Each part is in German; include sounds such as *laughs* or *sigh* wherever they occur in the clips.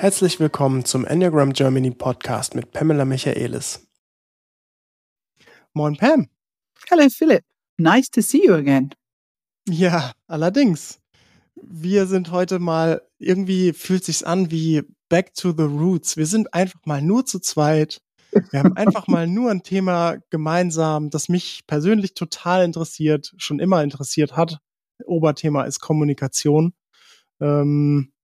Herzlich willkommen zum Enneagram Germany Podcast mit Pamela Michaelis. Moin Pam. Hello Philip. Nice to see you again. Ja, allerdings. Wir sind heute mal, irgendwie fühlt sich's an wie Back to the Roots. Wir sind einfach mal nur zu zweit. Wir haben einfach mal nur ein Thema gemeinsam, das mich persönlich total interessiert, schon immer interessiert hat. Oberthema ist Kommunikation. Ähm,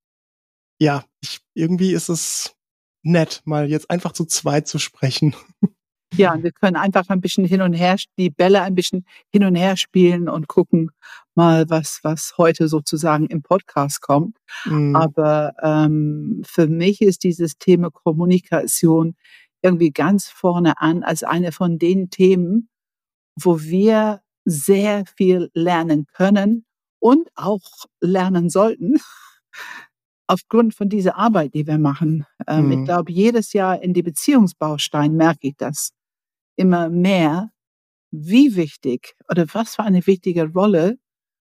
ja, ich, irgendwie ist es nett, mal jetzt einfach zu zweit zu sprechen. *laughs* Ja, wir können einfach ein bisschen hin und her, die Bälle ein bisschen hin und her spielen und gucken mal, was, was heute sozusagen im Podcast kommt. Mhm. Aber ähm, für mich ist dieses Thema Kommunikation irgendwie ganz vorne an als eine von den Themen, wo wir sehr viel lernen können und auch lernen sollten *laughs* aufgrund von dieser Arbeit, die wir machen. Ähm, mhm. Ich glaube, jedes Jahr in die Beziehungsbaustein merke ich das immer mehr, wie wichtig oder was für eine wichtige Rolle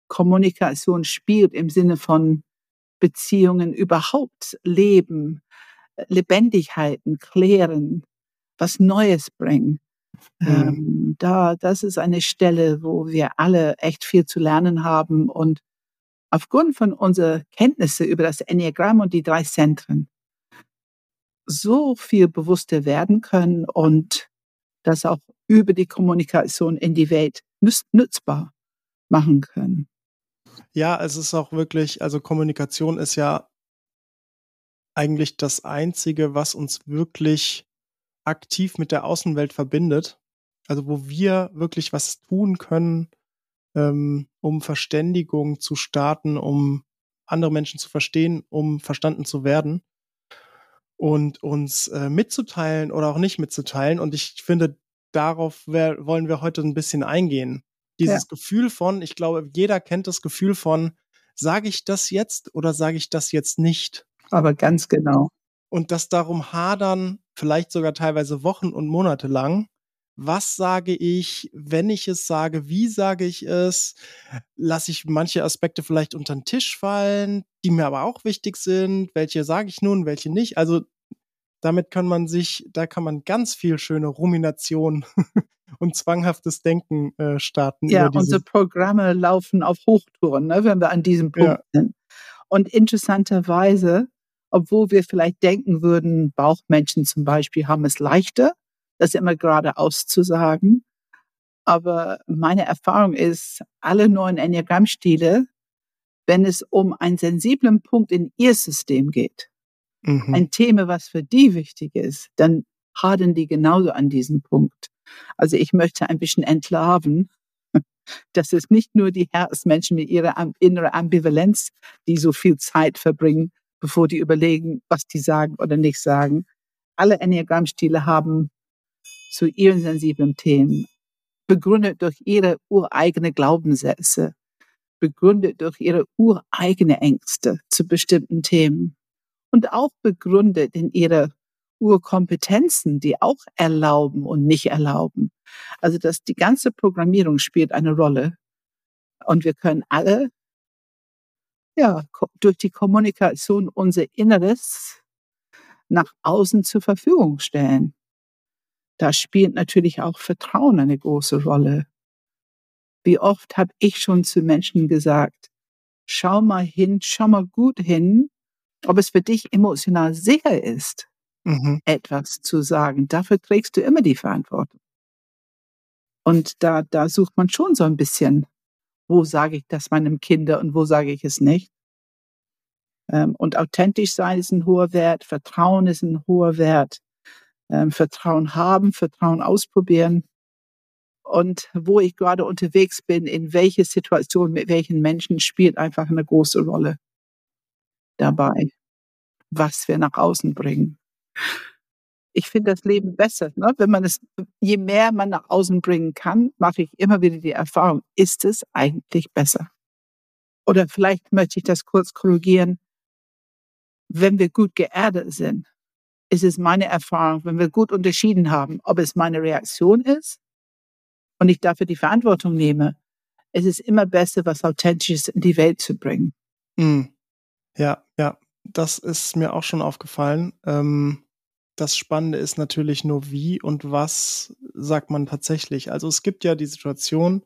Kommunikation spielt im Sinne von Beziehungen überhaupt, Leben, Lebendigkeiten, klären, was Neues bringen. Mhm. Ähm, da, das ist eine Stelle, wo wir alle echt viel zu lernen haben und aufgrund von unserer Kenntnisse über das Enneagramm und die drei Zentren so viel bewusster werden können und das auch über die Kommunikation in die Welt nützbar machen können. Ja, es ist auch wirklich, also Kommunikation ist ja eigentlich das Einzige, was uns wirklich aktiv mit der Außenwelt verbindet. Also wo wir wirklich was tun können, ähm, um Verständigung zu starten, um andere Menschen zu verstehen, um verstanden zu werden und uns äh, mitzuteilen oder auch nicht mitzuteilen. Und ich finde, darauf wär, wollen wir heute ein bisschen eingehen. Dieses ja. Gefühl von, ich glaube, jeder kennt das Gefühl von, sage ich das jetzt oder sage ich das jetzt nicht? Aber ganz genau. Und das darum hadern, vielleicht sogar teilweise Wochen und Monate lang, was sage ich, wenn ich es sage, wie sage ich es, lasse ich manche Aspekte vielleicht unter den Tisch fallen, die mir aber auch wichtig sind, welche sage ich nun, welche nicht. Also damit kann man sich, da kann man ganz viel schöne Rumination *laughs* und zwanghaftes Denken äh, starten. Ja, unsere Programme laufen auf Hochtouren, ne, wenn wir an diesem Punkt ja. sind. Und interessanterweise, obwohl wir vielleicht denken würden, Bauchmenschen zum Beispiel haben es leichter, das immer gerade auszusagen. Aber meine Erfahrung ist, alle neuen Enneagrammstile, wenn es um einen sensiblen Punkt in ihr System geht, mhm. ein Thema, was für die wichtig ist, dann hadern die genauso an diesem Punkt. Also ich möchte ein bisschen entlarven, *laughs* dass es nicht nur die Herzmenschen mit ihrer inneren Ambivalenz, die so viel Zeit verbringen, bevor die überlegen, was die sagen oder nicht sagen. Alle Enneagrammstile haben zu ihren sensiblen Themen, begründet durch ihre ureigene Glaubenssätze, begründet durch ihre ureigene Ängste zu bestimmten Themen und auch begründet in ihre Urkompetenzen, die auch erlauben und nicht erlauben. Also dass die ganze Programmierung spielt eine Rolle und wir können alle ja durch die Kommunikation unser Inneres nach außen zur Verfügung stellen da spielt natürlich auch Vertrauen eine große Rolle. Wie oft habe ich schon zu Menschen gesagt, schau mal hin, schau mal gut hin, ob es für dich emotional sicher ist, mhm. etwas zu sagen. Dafür trägst du immer die Verantwortung. Und da, da sucht man schon so ein bisschen, wo sage ich das meinem Kinder und wo sage ich es nicht. Ähm, und authentisch sein ist ein hoher Wert, Vertrauen ist ein hoher Wert ähm, Vertrauen haben, Vertrauen ausprobieren und wo ich gerade unterwegs bin, in welche Situation mit welchen Menschen spielt einfach eine große Rolle dabei, was wir nach außen bringen. Ich finde das Leben besser, ne? wenn man es, je mehr man nach außen bringen kann, mache ich immer wieder die Erfahrung, ist es eigentlich besser? Oder vielleicht möchte ich das kurz korrigieren. Wenn wir gut geerdet sind, ist es meine Erfahrung, wenn wir gut unterschieden haben, ob es meine Reaktion ist und ich dafür die Verantwortung nehme, es ist immer besser, was Authentisches in die Welt zu bringen. Mm. Ja, ja. das ist mir auch schon aufgefallen. Ähm, das Spannende ist natürlich nur, wie und was sagt man tatsächlich. Also es gibt ja die Situation,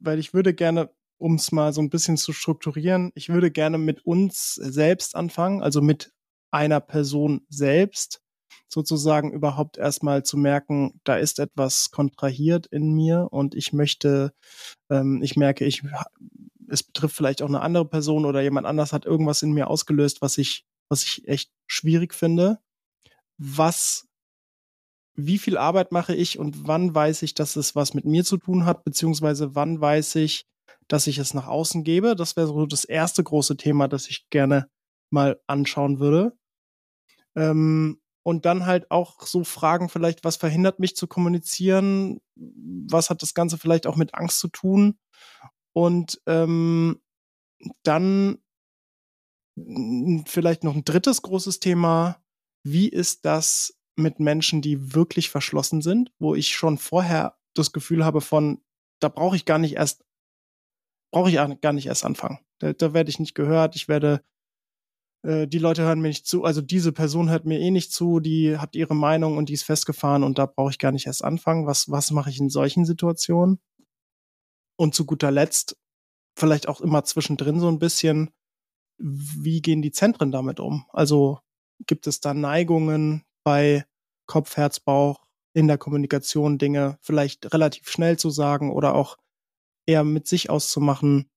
weil ich würde gerne, um es mal so ein bisschen zu strukturieren, ich würde gerne mit uns selbst anfangen, also mit einer Person selbst, sozusagen überhaupt erstmal zu merken, da ist etwas kontrahiert in mir und ich möchte, ähm, ich merke, ich, es betrifft vielleicht auch eine andere Person oder jemand anders hat irgendwas in mir ausgelöst, was ich, was ich echt schwierig finde. Was, wie viel Arbeit mache ich und wann weiß ich, dass es was mit mir zu tun hat, beziehungsweise wann weiß ich, dass ich es nach außen gebe? Das wäre so das erste große Thema, das ich gerne mal anschauen würde. Ähm, und dann halt auch so Fragen vielleicht, was verhindert mich zu kommunizieren? Was hat das Ganze vielleicht auch mit Angst zu tun? Und ähm, dann vielleicht noch ein drittes großes Thema. Wie ist das mit Menschen, die wirklich verschlossen sind, wo ich schon vorher das Gefühl habe von, da brauche ich gar nicht erst, brauche ich gar nicht erst anfangen. Da, da werde ich nicht gehört, ich werde äh, die Leute hören mir nicht zu, also diese Person hört mir eh nicht zu, die hat ihre Meinung und die ist festgefahren und da brauche ich gar nicht erst anfangen. Was, was mache ich in solchen Situationen? Und zu guter Letzt, vielleicht auch immer zwischendrin so ein bisschen, wie gehen die Zentren damit um? Also gibt es da Neigungen bei Kopf, Herz, Bauch in der Kommunikation, Dinge vielleicht relativ schnell zu sagen oder auch eher mit sich auszumachen?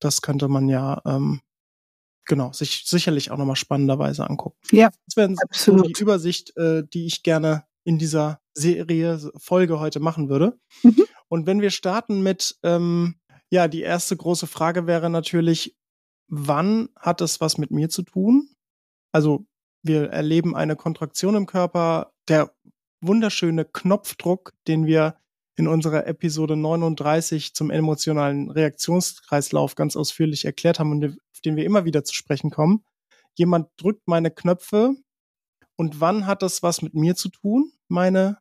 Das könnte man ja ähm, genau, sich sicherlich auch nochmal spannenderweise angucken. Ja, das wäre so die Übersicht, äh, die ich gerne in dieser Serie, Folge heute machen würde. Mhm. Und wenn wir starten mit, ähm, ja, die erste große Frage wäre natürlich, wann hat es was mit mir zu tun? Also wir erleben eine Kontraktion im Körper, der wunderschöne Knopfdruck, den wir in unserer Episode 39 zum emotionalen Reaktionskreislauf ganz ausführlich erklärt haben und auf den wir immer wieder zu sprechen kommen. Jemand drückt meine Knöpfe und wann hat das was mit mir zu tun? Meine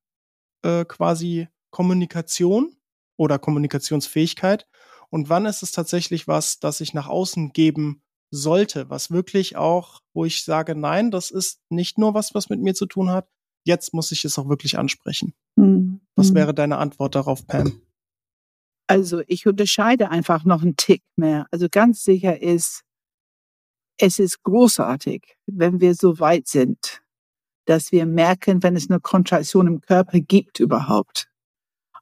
äh, quasi Kommunikation oder Kommunikationsfähigkeit und wann ist es tatsächlich was, das ich nach außen geben sollte, was wirklich auch, wo ich sage, nein, das ist nicht nur was, was mit mir zu tun hat, jetzt muss ich es auch wirklich ansprechen. Mhm. Was hm. wäre deine Antwort darauf, Pam? Also ich unterscheide einfach noch einen Tick mehr. Also ganz sicher ist, es ist großartig, wenn wir so weit sind, dass wir merken, wenn es eine Kontraktion im Körper gibt überhaupt.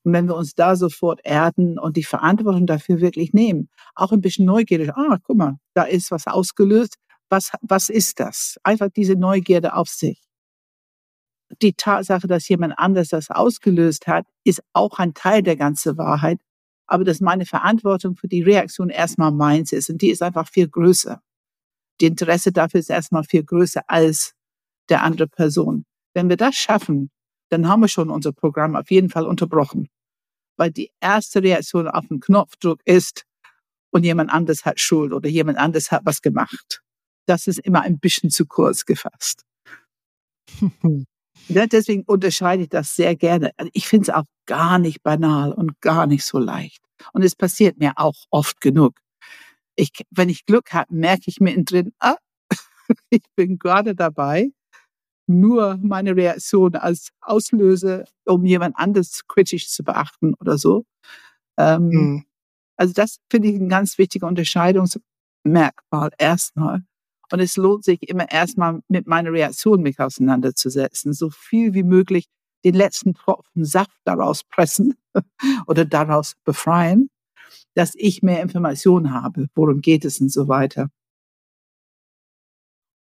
Und wenn wir uns da sofort erden und die Verantwortung dafür wirklich nehmen, auch ein bisschen neugierig, ah, guck mal, da ist was ausgelöst, was, was ist das? Einfach diese Neugierde auf sich die Tatsache, dass jemand anders das ausgelöst hat, ist auch ein Teil der ganzen Wahrheit. Aber dass meine Verantwortung für die Reaktion erstmal meins ist und die ist einfach viel größer. Die Interesse dafür ist erstmal viel größer als der andere Person. Wenn wir das schaffen, dann haben wir schon unser Programm auf jeden Fall unterbrochen. Weil die erste Reaktion auf den Knopfdruck ist, und jemand anders hat Schuld oder jemand anders hat was gemacht. Das ist immer ein bisschen zu kurz gefasst. *laughs* Ja, deswegen unterscheide ich das sehr gerne. Also ich finde es auch gar nicht banal und gar nicht so leicht. Und es passiert mir auch oft genug. Ich, wenn ich Glück habe, merke ich mittendrin, ah, *laughs* ich bin gerade dabei, nur meine Reaktion als Auslöser, um jemand anderes kritisch zu beachten oder so. Ähm, mhm. Also das finde ich ein ganz wichtiger Unterscheidungsmerkmal erstmal. Und es lohnt sich immer erstmal mit meiner Reaktion mich auseinanderzusetzen, so viel wie möglich den letzten Tropfen Saft daraus pressen *laughs* oder daraus befreien, dass ich mehr Informationen habe, worum geht es und so weiter.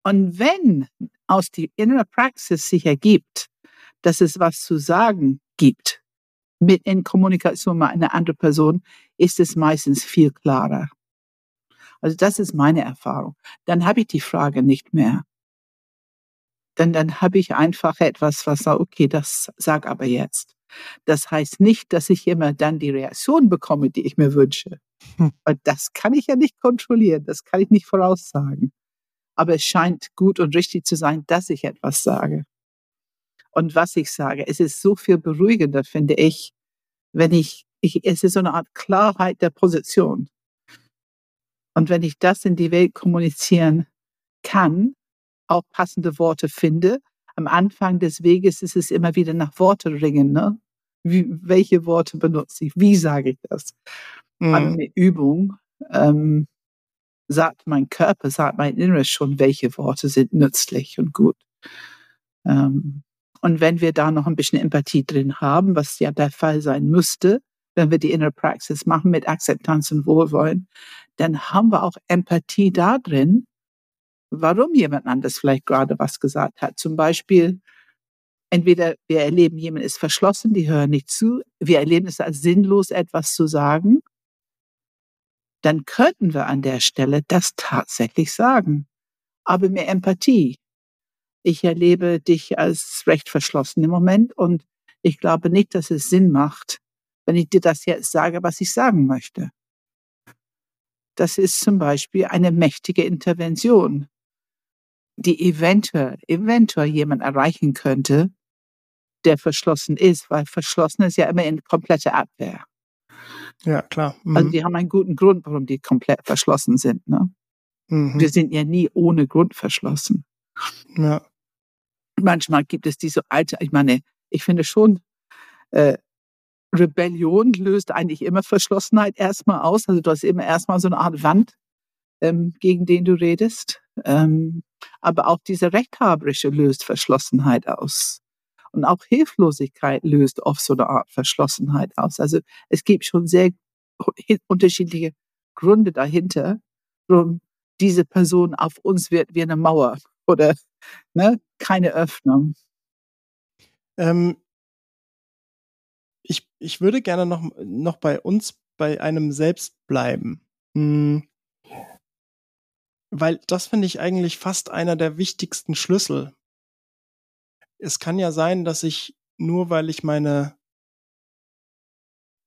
Und wenn aus die innere Praxis sich ergibt, dass es was zu sagen gibt, mit in Kommunikation mit einer anderen Person, ist es meistens viel klarer. Also das ist meine Erfahrung. Dann habe ich die Frage nicht mehr. Denn dann habe ich einfach etwas, was sagt, okay, das sag aber jetzt. Das heißt nicht, dass ich immer dann die Reaktion bekomme, die ich mir wünsche. Hm. Weil das kann ich ja nicht kontrollieren, das kann ich nicht voraussagen. Aber es scheint gut und richtig zu sein, dass ich etwas sage. Und was ich sage, es ist so viel beruhigender, finde ich, wenn ich, ich es ist so eine Art Klarheit der Position. Und wenn ich das in die Welt kommunizieren kann, auch passende Worte finde. Am Anfang des Weges ist es immer wieder nach Worte ringen, ne? Wie, welche Worte benutze ich? Wie sage ich das? Mhm. Aber eine Übung ähm, sagt mein Körper, sagt mein Inneres schon, welche Worte sind nützlich und gut. Ähm, und wenn wir da noch ein bisschen Empathie drin haben, was ja der Fall sein müsste, wenn wir die Inner Praxis machen mit Akzeptanz und Wohlwollen, dann haben wir auch Empathie da drin, warum jemand anders vielleicht gerade was gesagt hat. Zum Beispiel, entweder wir erleben, jemand ist verschlossen, die hören nicht zu, wir erleben es als sinnlos, etwas zu sagen, dann könnten wir an der Stelle das tatsächlich sagen. Aber mehr Empathie. Ich erlebe dich als recht verschlossen im Moment und ich glaube nicht, dass es Sinn macht, wenn ich dir das jetzt sage, was ich sagen möchte. Das ist zum Beispiel eine mächtige Intervention, die eventuell, eventuell jemand erreichen könnte, der verschlossen ist, weil verschlossen ist ja immer in kompletter Abwehr. Ja, klar. Mhm. Also die haben einen guten Grund, warum die komplett verschlossen sind. Ne? Mhm. Wir sind ja nie ohne Grund verschlossen. Ja. Manchmal gibt es diese alte, ich meine, ich finde schon, äh, Rebellion löst eigentlich immer Verschlossenheit erstmal aus. Also du hast immer erstmal so eine Art Wand, ähm, gegen den du redest. Ähm, aber auch diese Rechthaberische löst Verschlossenheit aus. Und auch Hilflosigkeit löst oft so eine Art Verschlossenheit aus. Also es gibt schon sehr unterschiedliche Gründe dahinter, warum diese Person auf uns wird wie eine Mauer oder ne, keine Öffnung. Ähm, ich, ich würde gerne noch, noch bei uns, bei einem selbst bleiben. Hm. Weil das finde ich eigentlich fast einer der wichtigsten Schlüssel es kann ja sein, dass ich nur weil ich meine,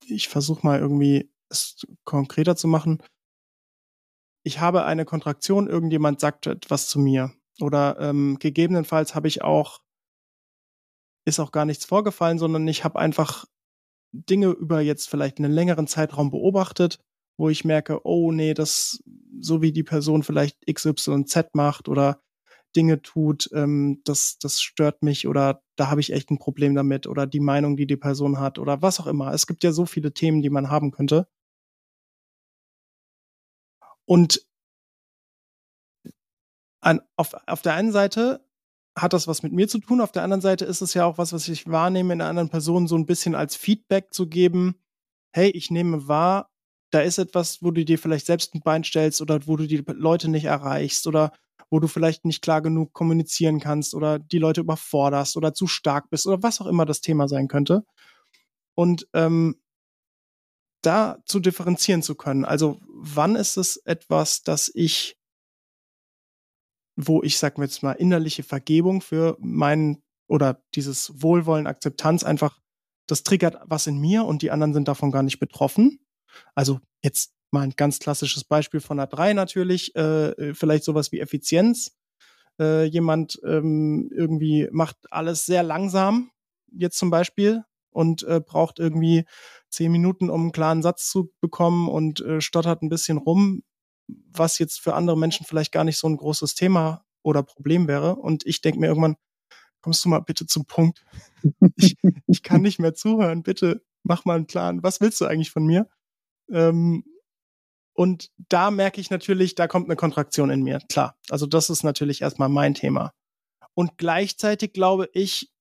ich versuche mal irgendwie es konkreter zu machen. Ich habe eine Kontraktion, irgendjemand sagt etwas zu mir. Oder ähm, gegebenenfalls habe ich auch, ist auch gar nichts vorgefallen, sondern ich habe einfach Dinge über jetzt vielleicht einen längeren Zeitraum beobachtet, wo ich merke, oh nee, das, so wie die Person vielleicht XYZ macht oder Dinge tut, ähm, das, das stört mich oder da habe ich echt ein Problem damit oder die Meinung, die die Person hat oder was auch immer. Es gibt ja so viele Themen, die man haben könnte. Und an, auf, auf der einen Seite hat das was mit mir zu tun, auf der anderen Seite ist es ja auch was, was ich wahrnehme, in anderen Person so ein bisschen als Feedback zu geben. Hey, ich nehme wahr, da ist etwas, wo du dir vielleicht selbst ein Bein stellst oder wo du die Leute nicht erreichst oder wo du vielleicht nicht klar genug kommunizieren kannst oder die Leute überforderst oder zu stark bist oder was auch immer das Thema sein könnte. Und ähm, da zu differenzieren zu können. Also wann ist es etwas, das ich, wo ich, sag mir jetzt mal, innerliche Vergebung für meinen oder dieses Wohlwollen, Akzeptanz einfach, das triggert was in mir und die anderen sind davon gar nicht betroffen. Also jetzt mal ein ganz klassisches Beispiel von einer 3 natürlich, äh, äh, vielleicht sowas wie Effizienz. Äh, jemand ähm, irgendwie macht alles sehr langsam, jetzt zum Beispiel, und äh, braucht irgendwie zehn Minuten, um einen klaren Satz zu bekommen und äh, stottert ein bisschen rum, was jetzt für andere Menschen vielleicht gar nicht so ein großes Thema oder Problem wäre. Und ich denke mir irgendwann, kommst du mal bitte zum Punkt. Ich, ich kann nicht mehr zuhören. Bitte mach mal einen Plan. Was willst du eigentlich von mir? Ähm, und da merke ich natürlich, da kommt eine Kontraktion in mir. Klar. Also das ist natürlich erstmal mein Thema. Und gleichzeitig glaube ich,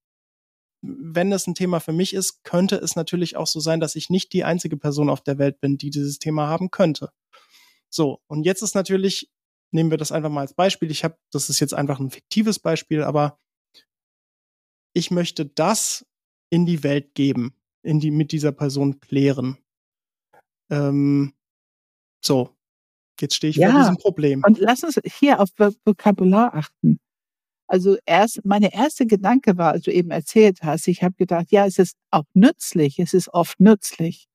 wenn es ein Thema für mich ist, könnte es natürlich auch so sein, dass ich nicht die einzige Person auf der Welt bin, die dieses Thema haben könnte. So, und jetzt ist natürlich, nehmen wir das einfach mal als Beispiel. Ich habe, das ist jetzt einfach ein fiktives Beispiel, aber ich möchte das in die Welt geben, in die mit dieser Person klären. Ähm, so, jetzt stehe ich ja, vor diesem Problem. Und lass uns hier auf Vokabular achten. Also erst, meine erste Gedanke war, als du eben erzählt hast, ich habe gedacht, ja, es ist auch nützlich, es ist oft nützlich.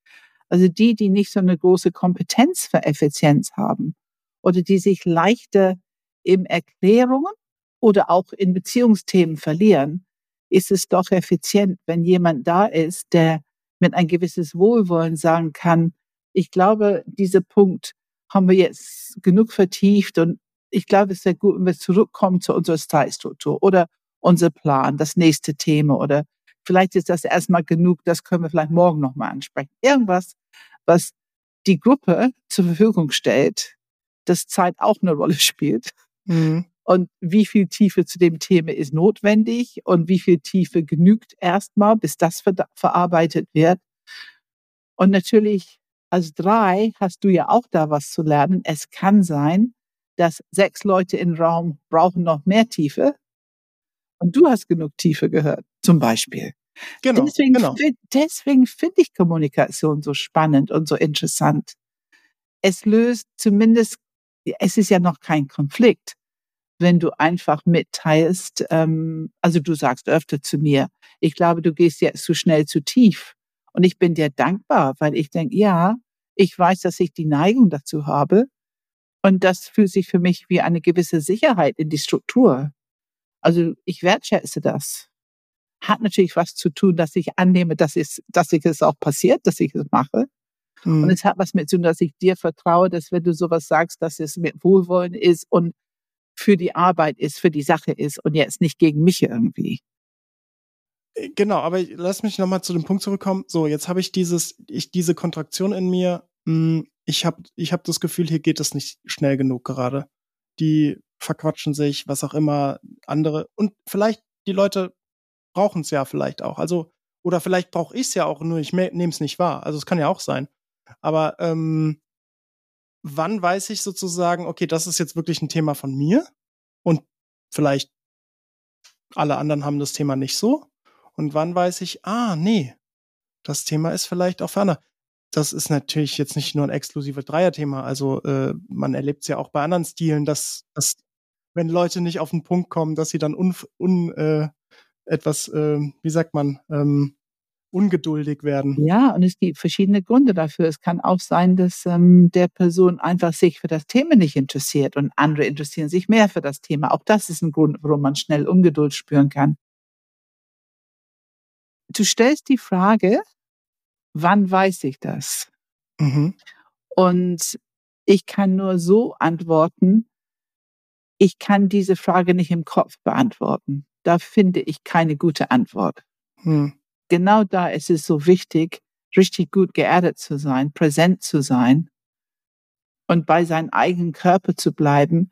Also die, die nicht so eine große Kompetenz für Effizienz haben oder die sich leichter in Erklärungen oder auch in Beziehungsthemen verlieren, ist es doch effizient, wenn jemand da ist, der mit ein gewisses Wohlwollen sagen kann, ich glaube, dieser Punkt haben wir jetzt genug vertieft und ich glaube, es sehr gut, wenn wir zurückkommen zu unserer Zeitstruktur oder unser Plan, das nächste Thema oder vielleicht ist das erstmal genug, das können wir vielleicht morgen nochmal ansprechen. Irgendwas, was die Gruppe zur Verfügung stellt, dass Zeit auch eine Rolle *laughs* spielt. Mhm. Und wie viel Tiefe zu dem Thema ist notwendig und wie viel Tiefe genügt erstmal, bis das ver verarbeitet wird. Und natürlich als drei hast du ja auch da was zu lernen. Es kann sein, dass sechs Leute im Raum brauchen noch mehr Tiefe. Und du hast genug Tiefe gehört, zum Beispiel. Genau, deswegen, genau. deswegen finde ich Kommunikation so spannend und so interessant. Es löst zumindest, es ist ja noch kein Konflikt, wenn du einfach mitteilst, ähm, also du sagst öfter zu mir, ich glaube, du gehst jetzt zu schnell zu tief. Und ich bin dir dankbar, weil ich denke, ja, ich weiß, dass ich die Neigung dazu habe. Und das fühlt sich für mich wie eine gewisse Sicherheit in die Struktur. Also ich wertschätze das. Hat natürlich was zu tun, dass ich annehme, dass, es, dass ich es auch passiert, dass ich es mache. Hm. Und es hat was mit zu tun, dass ich dir vertraue, dass wenn du sowas sagst, dass es mit Wohlwollen ist und für die Arbeit ist, für die Sache ist und jetzt nicht gegen mich irgendwie. Äh, genau, aber lass mich nochmal zu dem Punkt zurückkommen. So, jetzt habe ich dieses, ich diese Kontraktion in mir. Hm, ich habe ich hab das Gefühl, hier geht es nicht schnell genug gerade. Die verquatschen sich, was auch immer, andere. Und vielleicht, die Leute brauchen es ja vielleicht auch. Also, oder vielleicht brauche ich es ja auch, nur ich nehme es nicht wahr. Also es kann ja auch sein. Aber ähm, wann weiß ich sozusagen, okay, das ist jetzt wirklich ein Thema von mir und vielleicht alle anderen haben das Thema nicht so? Und wann weiß ich, ah, nee, das Thema ist vielleicht auch ferner. Das ist natürlich jetzt nicht nur ein exklusives Dreier-Thema. Also äh, man erlebt es ja auch bei anderen Stilen, dass, dass wenn Leute nicht auf den Punkt kommen, dass sie dann un, un äh, etwas, äh, wie sagt man, ähm, ungeduldig werden. Ja, und es gibt verschiedene Gründe dafür. Es kann auch sein, dass ähm, der Person einfach sich für das Thema nicht interessiert und andere interessieren sich mehr für das Thema. Auch das ist ein Grund, warum man schnell Ungeduld spüren kann du stellst die Frage, wann weiß ich das? Mhm. Und ich kann nur so antworten, ich kann diese Frage nicht im Kopf beantworten. Da finde ich keine gute Antwort. Hm. Genau da ist es so wichtig, richtig gut geerdet zu sein, präsent zu sein und bei seinem eigenen Körper zu bleiben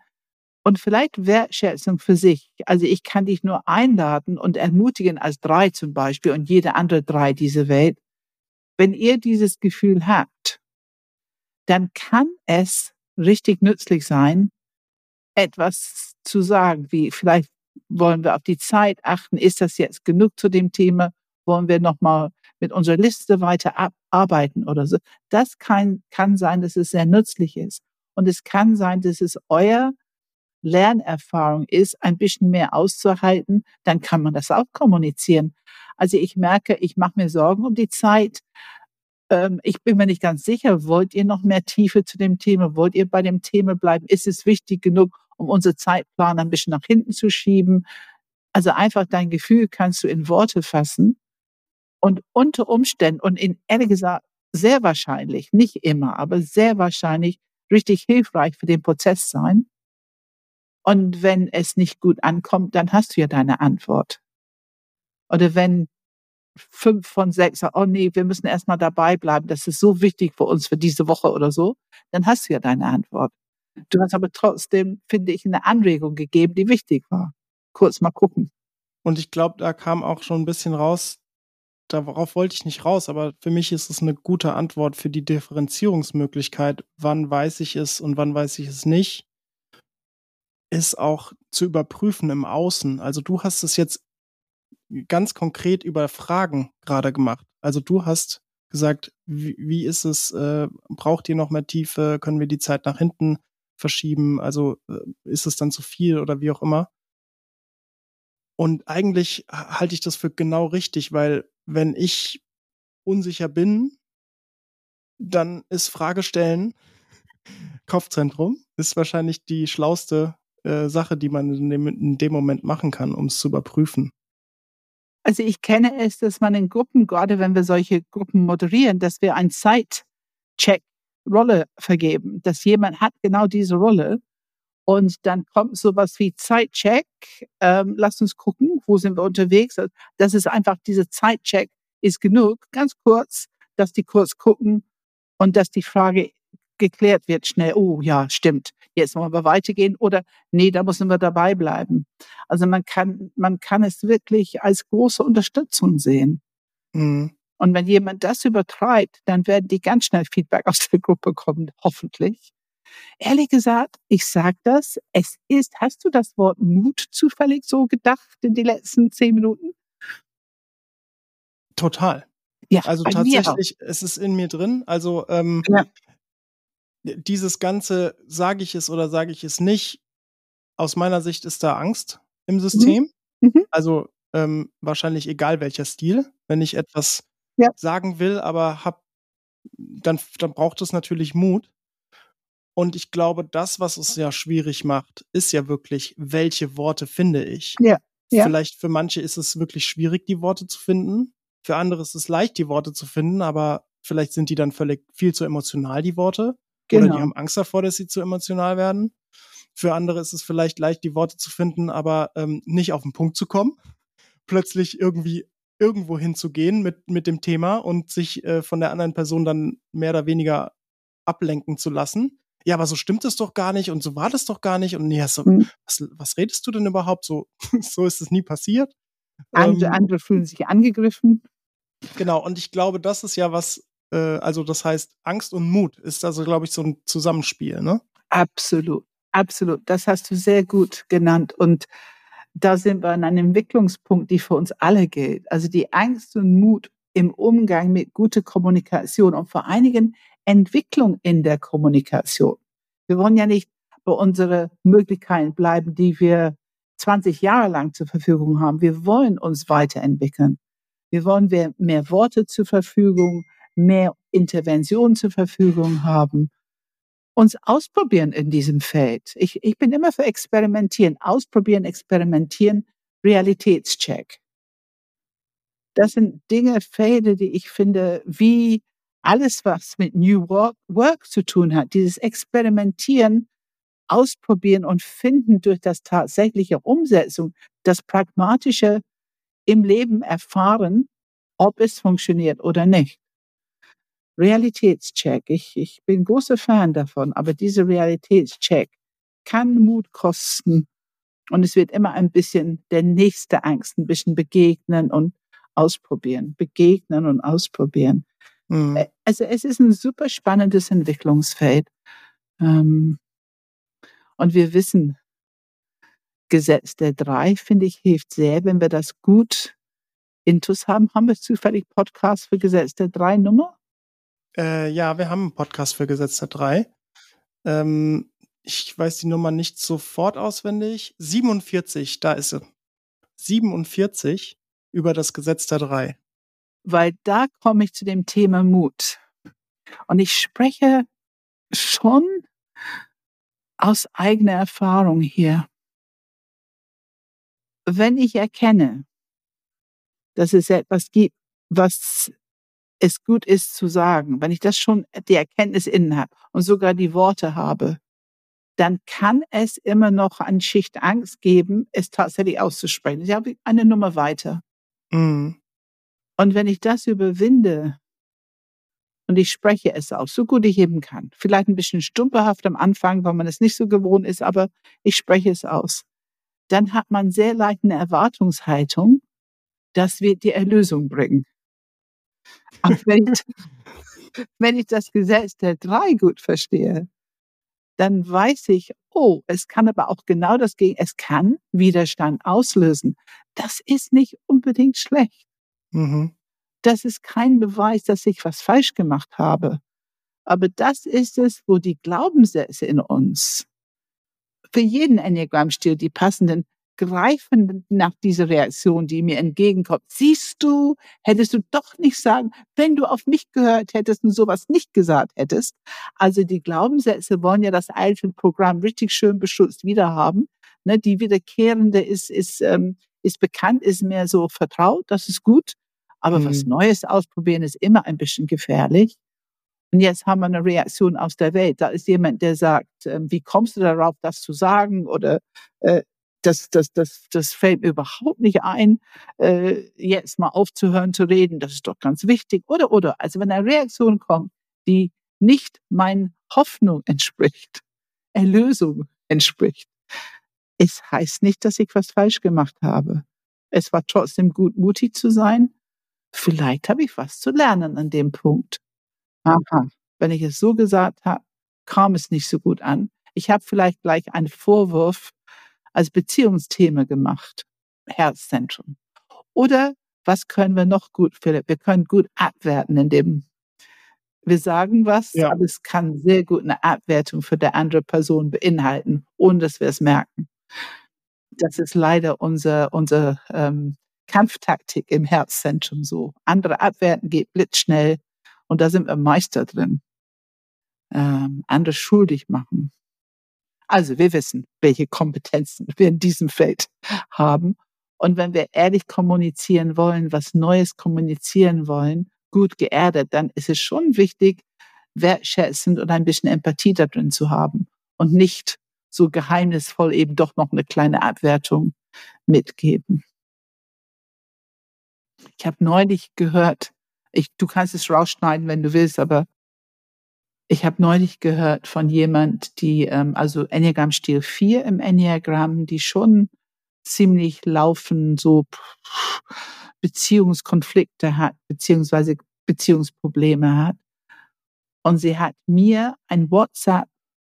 und vielleicht Wertschätzung für sich. Also ich kann dich nur einladen und ermutigen als drei zum Beispiel und jede andere drei dieser Welt. Wenn ihr dieses Gefühl habt, dann kann es richtig nützlich sein, etwas zu sagen, wie vielleicht wollen wir auf die Zeit achten, ist das jetzt genug zu dem Thema, wollen wir nochmal mit unserer Liste weiter arbeiten oder so. Das kann, kann sein, dass es sehr nützlich ist. Und es kann sein, dass es euer Lernerfahrung ist, ein bisschen mehr auszuhalten, dann kann man das auch kommunizieren. Also ich merke, ich mache mir Sorgen um die Zeit. Ähm, ich bin mir nicht ganz sicher, wollt ihr noch mehr Tiefe zu dem Thema? Wollt ihr bei dem Thema bleiben? Ist es wichtig genug, um unseren Zeitplan ein bisschen nach hinten zu schieben? Also einfach dein Gefühl kannst du in Worte fassen und unter Umständen und in ehrlich gesagt sehr wahrscheinlich, nicht immer, aber sehr wahrscheinlich richtig hilfreich für den Prozess sein. Und wenn es nicht gut ankommt, dann hast du ja deine Antwort. Oder wenn fünf von sechs sagen, oh nee, wir müssen erstmal dabei bleiben, das ist so wichtig für uns für diese Woche oder so, dann hast du ja deine Antwort. Du hast aber trotzdem, finde ich, eine Anregung gegeben, die wichtig war. Kurz mal gucken. Und ich glaube, da kam auch schon ein bisschen raus, darauf wollte ich nicht raus, aber für mich ist es eine gute Antwort für die Differenzierungsmöglichkeit, wann weiß ich es und wann weiß ich es nicht ist auch zu überprüfen im Außen. Also du hast es jetzt ganz konkret über Fragen gerade gemacht. Also du hast gesagt, wie, wie ist es, äh, braucht ihr noch mehr Tiefe, können wir die Zeit nach hinten verschieben, also äh, ist es dann zu viel oder wie auch immer. Und eigentlich halte ich das für genau richtig, weil wenn ich unsicher bin, dann ist Fragestellen *laughs* Kopfzentrum, ist wahrscheinlich die schlauste äh, Sache, die man in dem, in dem Moment machen kann, um es zu überprüfen? Also ich kenne es, dass man in Gruppen, gerade wenn wir solche Gruppen moderieren, dass wir ein Zeitcheck Rolle vergeben, dass jemand hat genau diese Rolle Und dann kommt sowas wie Zeitcheck. Ähm, lasst uns gucken, wo sind wir unterwegs. Also, das ist einfach, diese Zeitcheck ist genug, ganz kurz, dass die kurz gucken und dass die Frage geklärt wird schnell. Oh ja, stimmt. Jetzt wollen wir weitergehen oder nee, da müssen wir dabei bleiben. Also man kann, man kann es wirklich als große Unterstützung sehen. Mhm. Und wenn jemand das übertreibt, dann werden die ganz schnell Feedback aus der Gruppe kommen, hoffentlich. Ehrlich gesagt, ich sage das, es ist, hast du das Wort Mut zufällig so gedacht in die letzten zehn Minuten? Total. Ja, also tatsächlich, es ist in mir drin. Also ähm, ja. dieses Ganze, sage ich es oder sage ich es nicht, aus meiner Sicht ist da Angst im mhm. System. Mhm. Also ähm, wahrscheinlich egal welcher Stil. Wenn ich etwas ja. sagen will, aber hab, dann, dann braucht es natürlich Mut. Und ich glaube, das, was es ja schwierig macht, ist ja wirklich, welche Worte finde ich. Ja. ja. Vielleicht für manche ist es wirklich schwierig, die Worte zu finden. Für andere ist es leicht, die Worte zu finden, aber vielleicht sind die dann völlig viel zu emotional, die Worte. Genau. Oder die genau. haben Angst davor, dass sie zu emotional werden. Für andere ist es vielleicht leicht, die Worte zu finden, aber ähm, nicht auf den Punkt zu kommen. Plötzlich irgendwie irgendwo hinzugehen mit, mit dem Thema und sich äh, von der anderen Person dann mehr oder weniger ablenken zu lassen ja, aber so stimmt es doch gar nicht und so war das doch gar nicht und nee, so, mhm. was, was redest du denn überhaupt? So, *laughs* so ist es nie passiert. Andere, ähm, andere fühlen sich angegriffen. Genau, und ich glaube, das ist ja was, äh, also das heißt, Angst und Mut ist also, glaube ich, so ein Zusammenspiel, ne? Absolut, absolut. Das hast du sehr gut genannt. Und da sind wir an einem Entwicklungspunkt, die für uns alle gilt. Also die Angst und Mut im Umgang mit guter Kommunikation und vor einigen Entwicklung in der Kommunikation. Wir wollen ja nicht bei unseren Möglichkeiten bleiben, die wir 20 Jahre lang zur Verfügung haben. Wir wollen uns weiterentwickeln. Wir wollen mehr Worte zur Verfügung, mehr Intervention zur Verfügung haben, uns ausprobieren in diesem Feld. Ich, ich bin immer für Experimentieren, ausprobieren, experimentieren, Realitätscheck. Das sind Dinge, Felder, die ich finde, wie alles, was mit New Work, Work zu tun hat, dieses Experimentieren, Ausprobieren und Finden durch das tatsächliche Umsetzung, das Pragmatische im Leben erfahren, ob es funktioniert oder nicht. Realitätscheck. Ich, ich bin großer Fan davon, aber dieser Realitätscheck kann Mut kosten und es wird immer ein bisschen der nächste Angst, ein bisschen begegnen und ausprobieren, begegnen und ausprobieren. Mhm. Also es ist ein super spannendes Entwicklungsfeld. Ähm, und wir wissen, Gesetz der drei, finde ich, hilft sehr, wenn wir das gut intus haben. Haben wir zufällig Podcast für Gesetz der drei Nummer? Äh, ja, wir haben einen Podcast für Gesetz der drei. Ähm, ich weiß die Nummer nicht sofort auswendig. 47, da ist sie. 47 über das Gesetz der drei weil da komme ich zu dem Thema Mut. Und ich spreche schon aus eigener Erfahrung hier. Wenn ich erkenne, dass es etwas gibt, was es gut ist zu sagen, wenn ich das schon die Erkenntnis innen habe und sogar die Worte habe, dann kann es immer noch eine Schicht Angst geben, es tatsächlich auszusprechen. Ich habe eine Nummer weiter. Mhm. Und wenn ich das überwinde und ich spreche es aus, so gut ich eben kann, vielleicht ein bisschen stumperhaft am Anfang, weil man es nicht so gewohnt ist, aber ich spreche es aus, dann hat man sehr leicht eine Erwartungshaltung, das wird die Erlösung bringen. Aber wenn ich, wenn ich das Gesetz der drei gut verstehe, dann weiß ich, oh, es kann aber auch genau das gegen, es kann Widerstand auslösen. Das ist nicht unbedingt schlecht. Mhm. Das ist kein Beweis, dass ich was falsch gemacht habe. Aber das ist es, wo die Glaubenssätze in uns für jeden Enneagramm-Stil die passenden greifen nach dieser Reaktion, die mir entgegenkommt. Siehst du, hättest du doch nicht sagen, wenn du auf mich gehört hättest und sowas nicht gesagt hättest. Also die Glaubenssätze wollen ja das alte Programm richtig schön beschützt wiederhaben. Ne, die wiederkehrende ist, ist, ähm, ist bekannt, ist mehr so vertraut, das ist gut. Aber mhm. was Neues ausprobieren ist immer ein bisschen gefährlich. Und jetzt haben wir eine Reaktion aus der Welt. Da ist jemand, der sagt, äh, wie kommst du darauf, das zu sagen? Oder äh, das, das, das, das fällt mir überhaupt nicht ein, äh, jetzt mal aufzuhören zu reden. Das ist doch ganz wichtig. Oder, oder. Also wenn eine Reaktion kommt, die nicht meinen Hoffnung entspricht, *laughs* Erlösung entspricht, es heißt nicht, dass ich was falsch gemacht habe. Es war trotzdem gut, mutig zu sein. Vielleicht habe ich was zu lernen an dem Punkt. Aha. Wenn ich es so gesagt habe, kam es nicht so gut an. Ich habe vielleicht gleich einen Vorwurf als Beziehungsthema gemacht. Herzzentrum. Oder was können wir noch gut, Philipp? Wir können gut abwerten, indem wir sagen was, ja. aber es kann sehr gut eine Abwertung für die andere Person beinhalten, ohne dass wir es merken. Das ist leider unser, unser ähm, Kampftaktik im Herzzentrum so. Andere abwerten geht blitzschnell und da sind wir Meister drin. Ähm, andere schuldig machen. Also wir wissen, welche Kompetenzen wir in diesem Feld haben. Und wenn wir ehrlich kommunizieren wollen, was Neues kommunizieren wollen, gut geerdet, dann ist es schon wichtig, wertschätzend und ein bisschen Empathie da drin zu haben und nicht so geheimnisvoll eben doch noch eine kleine Abwertung mitgeben. Ich habe neulich gehört, ich, du kannst es rausschneiden, wenn du willst, aber ich habe neulich gehört von jemand, die, ähm, also Enneagram Stil 4 im Enneagramm, die schon ziemlich laufen, so Beziehungskonflikte hat, beziehungsweise Beziehungsprobleme hat. Und sie hat mir ein WhatsApp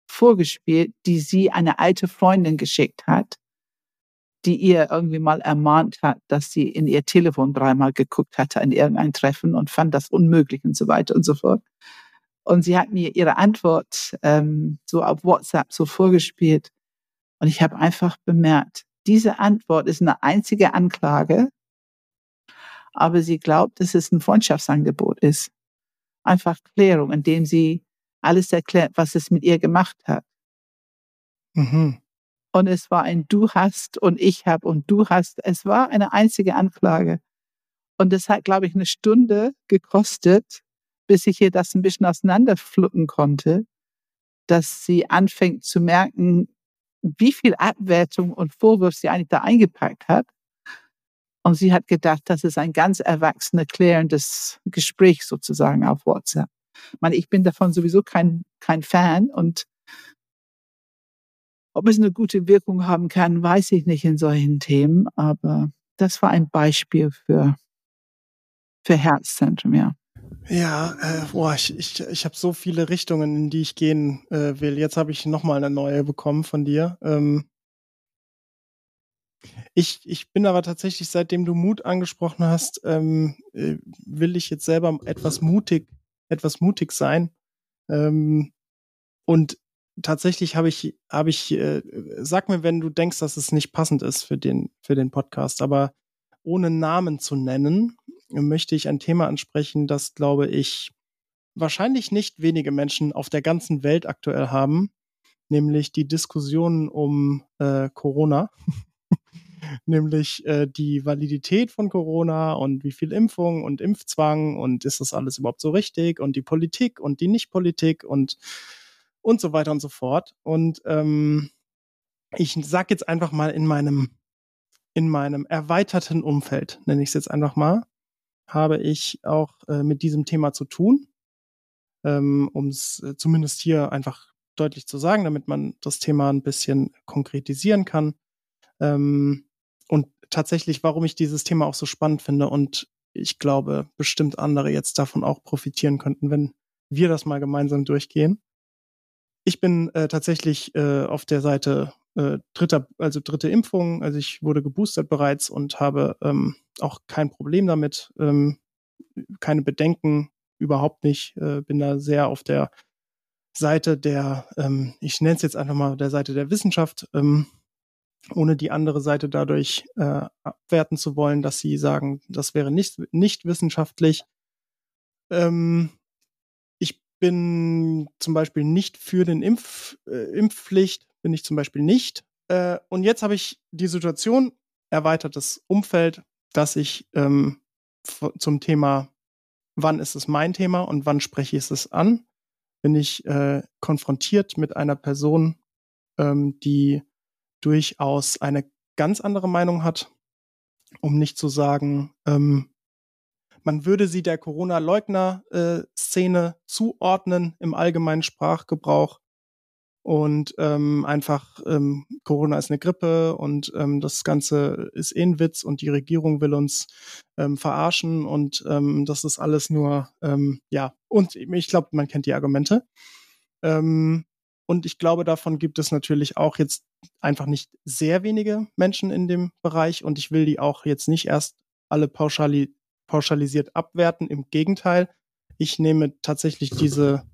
vorgespielt, die sie eine alte Freundin geschickt hat, die ihr irgendwie mal ermahnt hat, dass sie in ihr Telefon dreimal geguckt hatte an irgendein Treffen und fand das unmöglich und so weiter und so fort. Und sie hat mir ihre Antwort ähm, so auf WhatsApp so vorgespielt. Und ich habe einfach bemerkt, diese Antwort ist eine einzige Anklage, aber sie glaubt, dass es ein Freundschaftsangebot ist. Einfach Klärung, indem sie alles erklärt, was es mit ihr gemacht hat. Mhm. Und es war ein Du hast und ich habe und du hast. Es war eine einzige Anklage. Und das hat, glaube ich, eine Stunde gekostet, bis ich ihr das ein bisschen auseinanderpflücken konnte, dass sie anfängt zu merken, wie viel Abwertung und Vorwurf sie eigentlich da eingepackt hat. Und sie hat gedacht, das ist ein ganz erwachsenes, klärendes Gespräch sozusagen auf WhatsApp. Ich meine, ich bin davon sowieso kein, kein Fan und ob es eine gute Wirkung haben kann, weiß ich nicht in solchen Themen, aber das war ein Beispiel für, für Herzzentrum, ja. Ja, äh, boah, ich, ich, ich habe so viele Richtungen, in die ich gehen äh, will. Jetzt habe ich nochmal eine neue bekommen von dir. Ähm, ich, ich bin aber tatsächlich, seitdem du Mut angesprochen hast, ähm, äh, will ich jetzt selber etwas mutig, etwas mutig sein. Ähm, und tatsächlich habe ich, habe ich, äh, sag mir, wenn du denkst, dass es nicht passend ist für den, für den Podcast, aber ohne Namen zu nennen, möchte ich ein Thema ansprechen, das, glaube ich, wahrscheinlich nicht wenige Menschen auf der ganzen Welt aktuell haben, nämlich die Diskussion um äh, Corona. *laughs* nämlich äh, die Validität von Corona und wie viel Impfung und Impfzwang und ist das alles überhaupt so richtig und die Politik und die Nichtpolitik und und so weiter und so fort. Und ähm, ich sag jetzt einfach mal in meinem in meinem erweiterten Umfeld, nenne ich es jetzt einfach mal, habe ich auch äh, mit diesem Thema zu tun, ähm, um es äh, zumindest hier einfach deutlich zu sagen, damit man das Thema ein bisschen konkretisieren kann. Ähm, und tatsächlich, warum ich dieses Thema auch so spannend finde und ich glaube, bestimmt andere jetzt davon auch profitieren könnten, wenn wir das mal gemeinsam durchgehen. Ich bin äh, tatsächlich äh, auf der Seite äh, dritter, also dritte Impfung. Also ich wurde geboostert bereits und habe ähm, auch kein Problem damit, ähm, keine Bedenken, überhaupt nicht. Äh, bin da sehr auf der Seite der, ähm, ich nenne es jetzt einfach mal der Seite der Wissenschaft, ähm, ohne die andere Seite dadurch äh, abwerten zu wollen, dass sie sagen, das wäre nicht, nicht wissenschaftlich. Ähm, ich bin zum Beispiel nicht für den Impf, äh, Impfpflicht, bin ich zum Beispiel nicht. Äh, und jetzt habe ich die Situation, erweitertes Umfeld, dass ich ähm, zum Thema, wann ist es mein Thema und wann spreche ich es an, bin ich äh, konfrontiert mit einer Person, ähm, die durchaus eine ganz andere Meinung hat, um nicht zu sagen, ähm, man würde sie der Corona-Leugner-Szene äh, zuordnen im allgemeinen Sprachgebrauch und ähm, einfach ähm, Corona ist eine Grippe und ähm, das Ganze ist eh ein Witz und die Regierung will uns ähm, verarschen und ähm, das ist alles nur ähm, ja. Und ich glaube man kennt die Argumente. Ähm, und ich glaube davon gibt es natürlich auch jetzt einfach nicht sehr wenige Menschen in dem Bereich und ich will die auch jetzt nicht erst alle pauschali pauschalisiert abwerten. Im Gegenteil ich nehme tatsächlich diese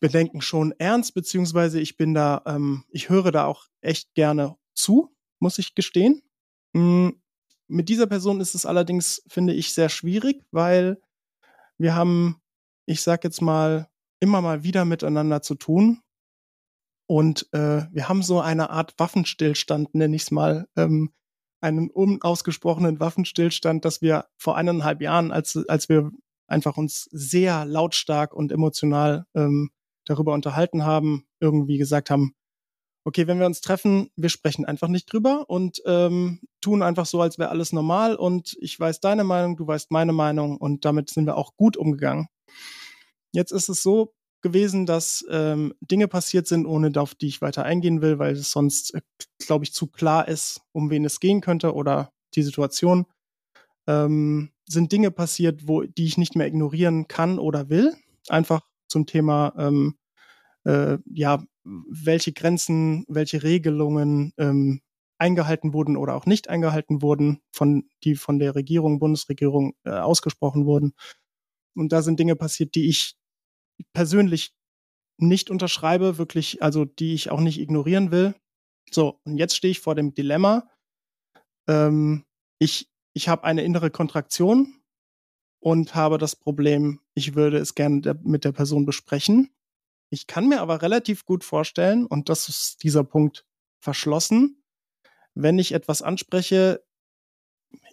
Bedenken schon ernst, beziehungsweise ich bin da, ähm, ich höre da auch echt gerne zu, muss ich gestehen. Mhm. Mit dieser Person ist es allerdings, finde ich, sehr schwierig, weil wir haben, ich sag jetzt mal, immer mal wieder miteinander zu tun. Und äh, wir haben so eine Art Waffenstillstand, nenne ich es mal, ähm, einen unausgesprochenen Waffenstillstand, dass wir vor eineinhalb Jahren, als, als wir einfach uns sehr lautstark und emotional ähm, darüber unterhalten haben, irgendwie gesagt haben, okay, wenn wir uns treffen, wir sprechen einfach nicht drüber und ähm, tun einfach so, als wäre alles normal und ich weiß deine Meinung, du weißt meine Meinung und damit sind wir auch gut umgegangen. Jetzt ist es so gewesen, dass ähm, Dinge passiert sind, ohne auf die ich weiter eingehen will, weil es sonst, äh, glaube ich, zu klar ist, um wen es gehen könnte oder die Situation. Ähm, sind Dinge passiert, wo die ich nicht mehr ignorieren kann oder will, einfach zum Thema, ähm, äh, ja, welche Grenzen, welche Regelungen ähm, eingehalten wurden oder auch nicht eingehalten wurden, von, die von der Regierung, Bundesregierung äh, ausgesprochen wurden. Und da sind Dinge passiert, die ich persönlich nicht unterschreibe, wirklich, also die ich auch nicht ignorieren will. So, und jetzt stehe ich vor dem Dilemma. Ähm, ich ich habe eine innere Kontraktion und habe das Problem, ich würde es gerne der, mit der Person besprechen. Ich kann mir aber relativ gut vorstellen, und das ist dieser Punkt verschlossen, wenn ich etwas anspreche,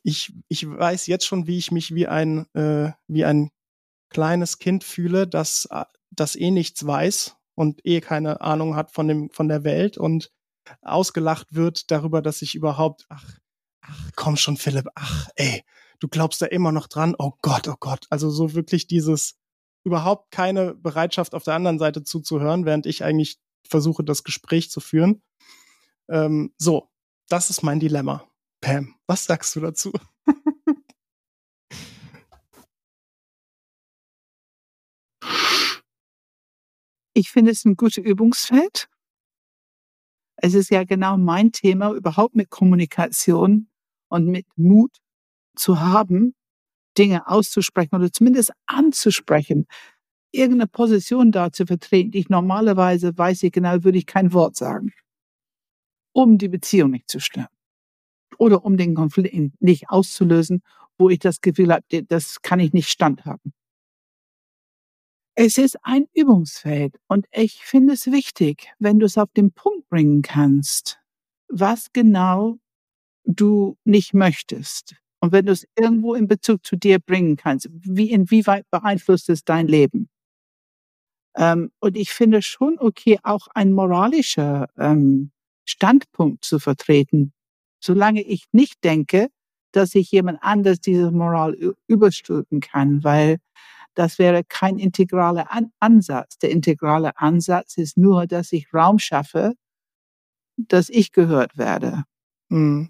ich, ich weiß jetzt schon, wie ich mich wie ein, äh, wie ein kleines Kind fühle, das, das eh nichts weiß und eh keine Ahnung hat von, dem, von der Welt und ausgelacht wird darüber, dass ich überhaupt, ach, ach komm schon, Philipp, ach, ey, du glaubst da immer noch dran, oh Gott, oh Gott. Also so wirklich dieses überhaupt keine Bereitschaft auf der anderen Seite zuzuhören, während ich eigentlich versuche, das Gespräch zu führen. Ähm, so, das ist mein Dilemma. Pam, was sagst du dazu? *laughs* Ich finde es ein gutes Übungsfeld. Es ist ja genau mein Thema, überhaupt mit Kommunikation und mit Mut zu haben, Dinge auszusprechen oder zumindest anzusprechen, irgendeine Position da zu vertreten, die ich normalerweise weiß ich genau, würde ich kein Wort sagen, um die Beziehung nicht zu stören oder um den Konflikt nicht auszulösen, wo ich das Gefühl habe, das kann ich nicht standhaben. Es ist ein Übungsfeld und ich finde es wichtig, wenn du es auf den Punkt bringen kannst, was genau du nicht möchtest. Und wenn du es irgendwo in Bezug zu dir bringen kannst, wie, inwieweit beeinflusst es dein Leben? Ähm, und ich finde schon okay, auch ein moralischer ähm, Standpunkt zu vertreten, solange ich nicht denke, dass ich jemand anders diese Moral überstülpen kann, weil das wäre kein integraler An Ansatz. Der integrale Ansatz ist nur, dass ich Raum schaffe, dass ich gehört werde. Mhm.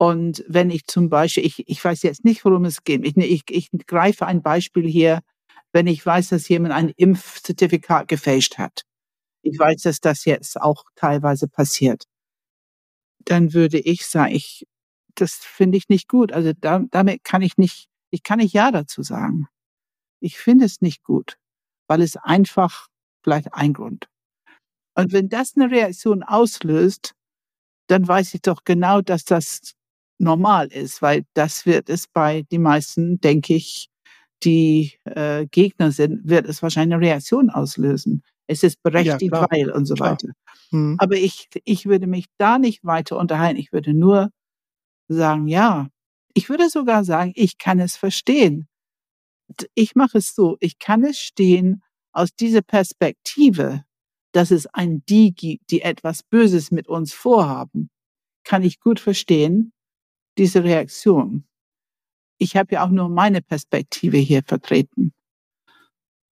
Und wenn ich zum Beispiel, ich, ich weiß jetzt nicht, worum es geht. Ich, ich, ich greife ein Beispiel hier, wenn ich weiß, dass jemand ein Impfzertifikat gefälscht hat. Ich weiß, dass das jetzt auch teilweise passiert. Dann würde ich sagen, ich, das finde ich nicht gut. Also da, damit kann ich nicht, ich kann nicht Ja dazu sagen. Ich finde es nicht gut, weil es einfach vielleicht ein Grund. Und wenn das eine Reaktion auslöst, dann weiß ich doch genau, dass das normal ist, weil das wird es bei den meisten, denke ich, die äh, Gegner sind, wird es wahrscheinlich eine Reaktion auslösen. Es ist berechtigt, ja, weil und so klar. weiter. Mhm. Aber ich, ich würde mich da nicht weiter unterhalten. Ich würde nur sagen, ja, ich würde sogar sagen, ich kann es verstehen. Ich mache es so, ich kann es stehen aus dieser Perspektive, dass es ein Die gibt, die etwas Böses mit uns vorhaben, kann ich gut verstehen, diese Reaktion. Ich habe ja auch nur meine Perspektive hier vertreten.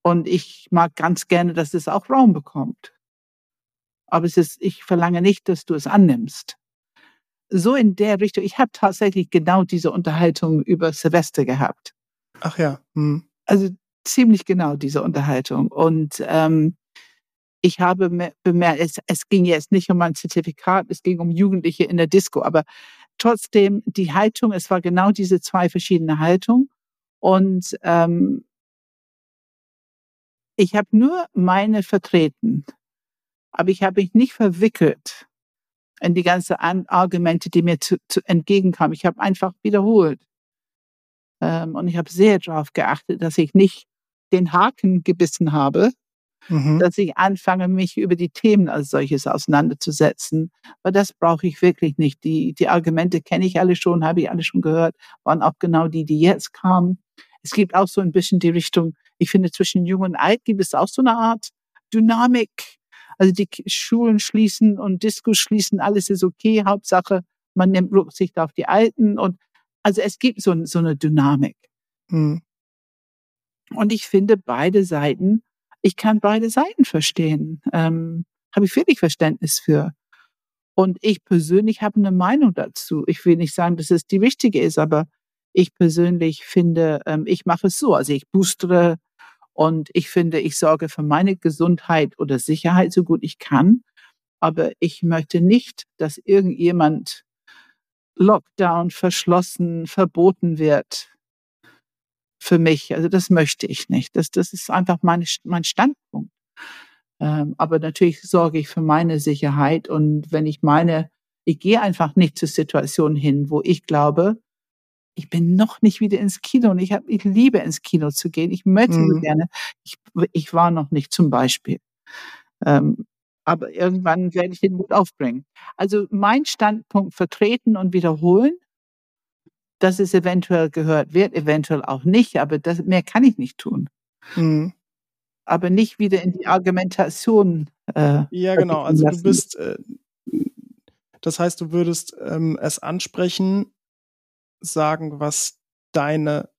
Und ich mag ganz gerne, dass es auch Raum bekommt. Aber es ist, ich verlange nicht, dass du es annimmst. So in der Richtung. Ich habe tatsächlich genau diese Unterhaltung über Silvester gehabt. Ach ja. Hm. Also ziemlich genau diese Unterhaltung. Und ähm, ich habe bemerkt, es, es ging jetzt nicht um ein Zertifikat, es ging um Jugendliche in der Disco, aber trotzdem die Haltung, es war genau diese zwei verschiedene Haltungen. Und ähm, ich habe nur meine vertreten, aber ich habe mich nicht verwickelt in die ganzen Argumente, die mir zu, zu entgegenkamen. Ich habe einfach wiederholt. Ähm, und ich habe sehr darauf geachtet, dass ich nicht den Haken gebissen habe, mhm. dass ich anfange, mich über die Themen als solches auseinanderzusetzen. Weil das brauche ich wirklich nicht. Die, die Argumente kenne ich alle schon, habe ich alle schon gehört, waren auch genau die, die jetzt kamen. Es gibt auch so ein bisschen die Richtung, ich finde, zwischen Jung und Alt gibt es auch so eine Art Dynamik. Also die Schulen schließen und Diskos schließen, alles ist okay. Hauptsache, man nimmt Rücksicht auf die Alten und also es gibt so, so eine Dynamik. Mhm. Und ich finde beide Seiten, ich kann beide Seiten verstehen. Ähm, habe ich wirklich Verständnis für. Und ich persönlich habe eine Meinung dazu. Ich will nicht sagen, dass es die richtige ist, aber ich persönlich finde, ähm, ich mache es so. Also ich boostere und ich finde, ich sorge für meine Gesundheit oder Sicherheit so gut ich kann. Aber ich möchte nicht, dass irgendjemand Lockdown verschlossen, verboten wird für mich. Also das möchte ich nicht. Das, das ist einfach meine, mein Standpunkt. Ähm, aber natürlich sorge ich für meine Sicherheit. Und wenn ich meine, ich gehe einfach nicht zur Situation hin, wo ich glaube, ich bin noch nicht wieder ins Kino und ich, hab, ich liebe ins Kino zu gehen. Ich möchte mhm. so gerne. Ich, ich war noch nicht zum Beispiel. Ähm, aber irgendwann werde ich den Mut aufbringen. Also mein Standpunkt vertreten und wiederholen, dass es eventuell gehört wird, eventuell auch nicht, aber das, mehr kann ich nicht tun. Mhm. Aber nicht wieder in die Argumentation. Äh, ja, genau. Also lassen. du bist, äh, das heißt, du würdest ähm, es ansprechen, sagen, was deine,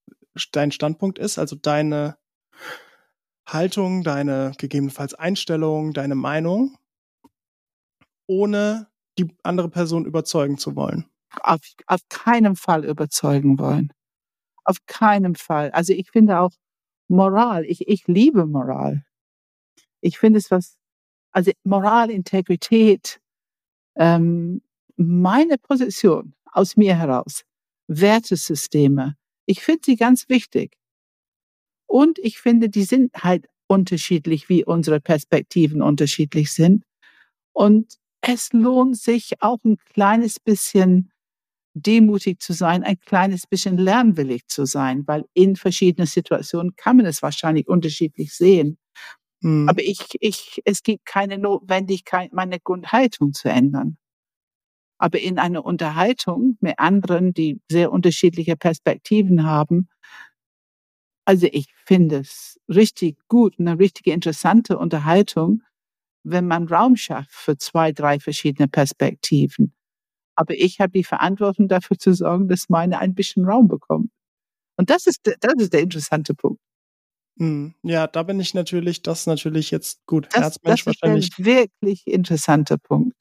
dein Standpunkt ist, also deine Haltung, deine gegebenenfalls Einstellung, deine Meinung, ohne die andere Person überzeugen zu wollen. Auf, auf keinen Fall überzeugen wollen. Auf keinen Fall. Also ich finde auch Moral, ich, ich liebe Moral. Ich finde es was, also Moral, Integrität, ähm, meine Position aus mir heraus, Wertesysteme, ich finde sie ganz wichtig. Und ich finde, die sind halt unterschiedlich, wie unsere Perspektiven unterschiedlich sind. Und es lohnt sich auch ein kleines bisschen demutig zu sein, ein kleines bisschen lernwillig zu sein, weil in verschiedenen Situationen kann man es wahrscheinlich unterschiedlich sehen. Mhm. Aber ich, ich, es gibt keine Notwendigkeit, meine Grundhaltung zu ändern. Aber in einer Unterhaltung mit anderen, die sehr unterschiedliche Perspektiven haben, also ich finde es richtig gut, eine richtige interessante Unterhaltung, wenn man Raum schafft für zwei, drei verschiedene Perspektiven. Aber ich habe die Verantwortung dafür zu sorgen, dass meine ein bisschen Raum bekommt. Und das ist, das ist der interessante Punkt. Hm, ja, da bin ich natürlich, das natürlich jetzt gut. Das, Herzmensch das ist wahrscheinlich. ein wirklich interessanter Punkt.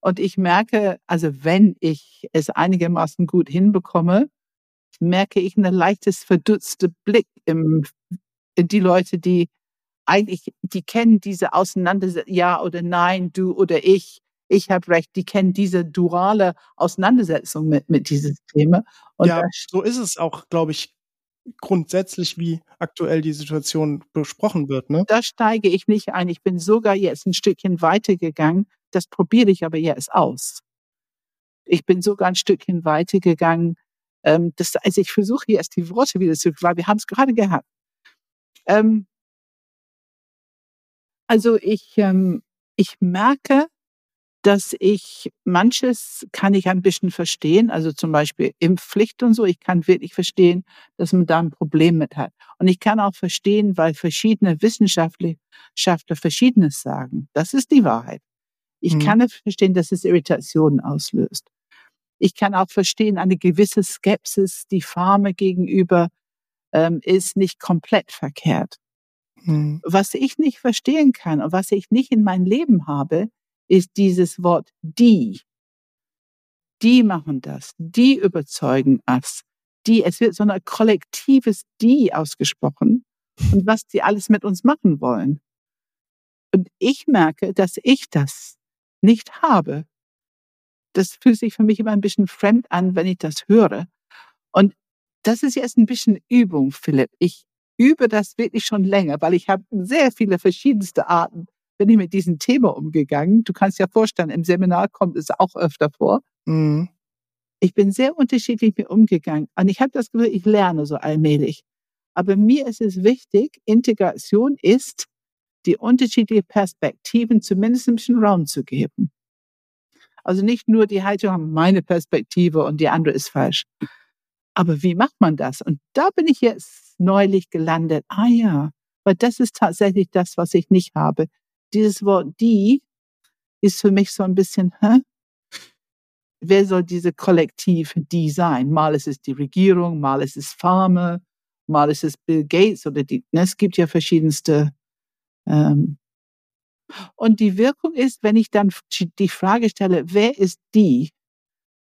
Und ich merke, also wenn ich es einigermaßen gut hinbekomme, merke ich ein leichtes verdutzte Blick im, in die Leute, die eigentlich, die kennen diese Auseinandersetzung, ja oder nein, du oder ich, ich habe recht, die kennen diese duale Auseinandersetzung mit, mit diesem Thema. Und ja, so ist es auch, glaube ich, grundsätzlich, wie aktuell die Situation besprochen wird. Ne? Da steige ich nicht ein. Ich bin sogar jetzt ein Stückchen weitergegangen. Das probiere ich aber jetzt aus. Ich bin sogar ein Stückchen weitergegangen ähm, das, also ich versuche jetzt die Worte wieder zu, weil wir haben es gerade gehabt. Ähm, also ich, ähm, ich merke, dass ich manches kann ich ein bisschen verstehen, also zum Beispiel Impfpflicht und so. Ich kann wirklich verstehen, dass man da ein Problem mit hat. Und ich kann auch verstehen, weil verschiedene Wissenschaftler Verschiedenes sagen. Das ist die Wahrheit. Ich mhm. kann verstehen, dass es Irritationen auslöst. Ich kann auch verstehen, eine gewisse Skepsis, die Farme gegenüber ähm, ist nicht komplett verkehrt. Mhm. Was ich nicht verstehen kann und was ich nicht in mein Leben habe, ist dieses Wort die. Die machen das, die überzeugen us, die, es wird so ein kollektives die ausgesprochen und was die alles mit uns machen wollen. Und ich merke, dass ich das nicht habe. Das fühlt sich für mich immer ein bisschen fremd an, wenn ich das höre. Und das ist jetzt ein bisschen Übung, Philipp. Ich übe das wirklich schon länger, weil ich habe sehr viele verschiedenste Arten bin ich mit diesem Thema umgegangen. Du kannst ja vorstellen, im Seminar kommt es auch öfter vor. Mhm. Ich bin sehr unterschiedlich mit umgegangen. Und ich habe das Gefühl, ich lerne so allmählich. Aber mir ist es wichtig, Integration ist, die unterschiedlichen Perspektiven zumindest ein bisschen Raum zu geben. Also nicht nur die Haltung haben, meine Perspektive und die andere ist falsch. Aber wie macht man das? Und da bin ich jetzt neulich gelandet. Ah ja, weil das ist tatsächlich das, was ich nicht habe dieses Wort die ist für mich so ein bisschen, hä? wer soll diese Kollektiv die sein? Mal ist es die Regierung, mal ist es Farmer, mal ist es Bill Gates oder die, ne, es gibt ja verschiedenste. Ähm, und die Wirkung ist, wenn ich dann die Frage stelle, wer ist die?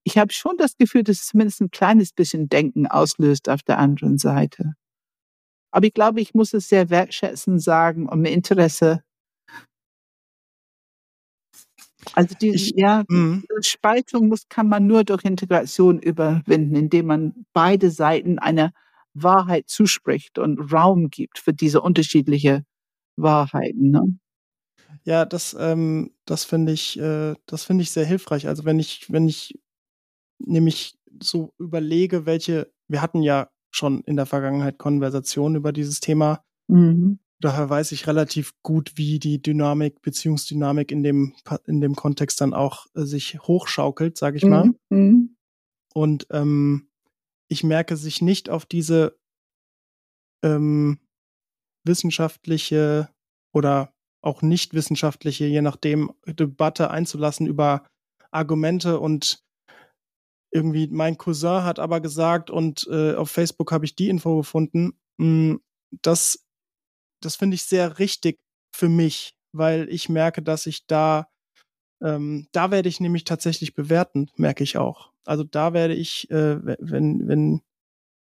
Ich habe schon das Gefühl, dass es zumindest ein kleines bisschen Denken auslöst auf der anderen Seite. Aber ich glaube, ich muss es sehr wertschätzen sagen und mit Interesse also die ich, ja, mh. Spaltung muss, kann man nur durch Integration überwinden, indem man beide Seiten einer Wahrheit zuspricht und Raum gibt für diese unterschiedliche Wahrheiten. Ne? Ja, das, ähm, das finde ich, äh, das finde ich sehr hilfreich. Also wenn ich, wenn ich nämlich so überlege, welche, wir hatten ja schon in der Vergangenheit Konversationen über dieses Thema. Mhm. Daher weiß ich relativ gut, wie die Dynamik, Beziehungsdynamik in dem, in dem Kontext dann auch äh, sich hochschaukelt, sage ich mal. Mhm, mhm. Und ähm, ich merke sich nicht auf diese ähm, wissenschaftliche oder auch nicht wissenschaftliche, je nachdem, Debatte einzulassen über Argumente und irgendwie mein Cousin hat aber gesagt und äh, auf Facebook habe ich die Info gefunden. Mh, hm, das das finde ich sehr richtig für mich, weil ich merke, dass ich da, ähm, da werde ich nämlich tatsächlich bewerten, merke ich auch. Also da werde ich, äh, wenn, wenn,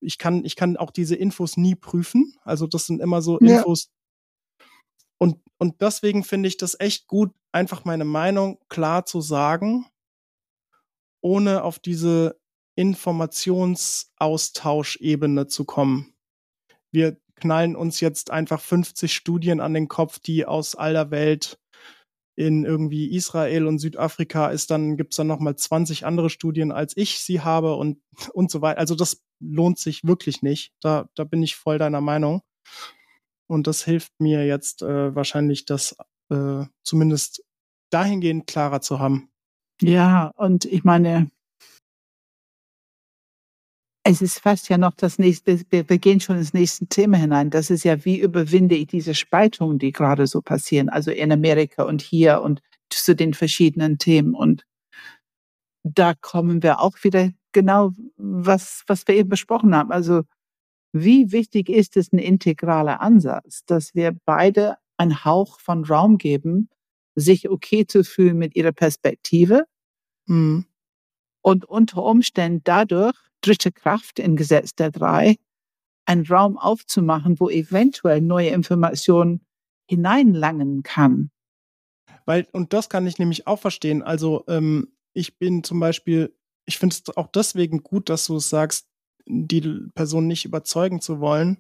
ich kann, ich kann auch diese Infos nie prüfen. Also das sind immer so ja. Infos. Und, und deswegen finde ich das echt gut, einfach meine Meinung klar zu sagen, ohne auf diese Informationsaustauschebene zu kommen. Wir knallen uns jetzt einfach 50 Studien an den Kopf, die aus aller Welt in irgendwie Israel und Südafrika ist, dann gibt's dann nochmal 20 andere Studien, als ich sie habe und, und so weiter. Also das lohnt sich wirklich nicht. Da, da bin ich voll deiner Meinung. Und das hilft mir jetzt äh, wahrscheinlich, das äh, zumindest dahingehend klarer zu haben. Ja, und ich meine, es ist fast ja noch das nächste, wir, wir gehen schon ins nächste Thema hinein. Das ist ja, wie überwinde ich diese Spaltungen, die gerade so passieren, also in Amerika und hier und zu den verschiedenen Themen. Und da kommen wir auch wieder genau, was, was wir eben besprochen haben. Also, wie wichtig ist es ein integraler Ansatz, dass wir beide einen Hauch von Raum geben, sich okay zu fühlen mit ihrer Perspektive mhm. und unter Umständen dadurch dritte Kraft in Gesetz der Drei, einen Raum aufzumachen, wo eventuell neue Informationen hineinlangen kann. Weil, und das kann ich nämlich auch verstehen. Also, ähm, ich bin zum Beispiel, ich finde es auch deswegen gut, dass du es sagst, die Person nicht überzeugen zu wollen,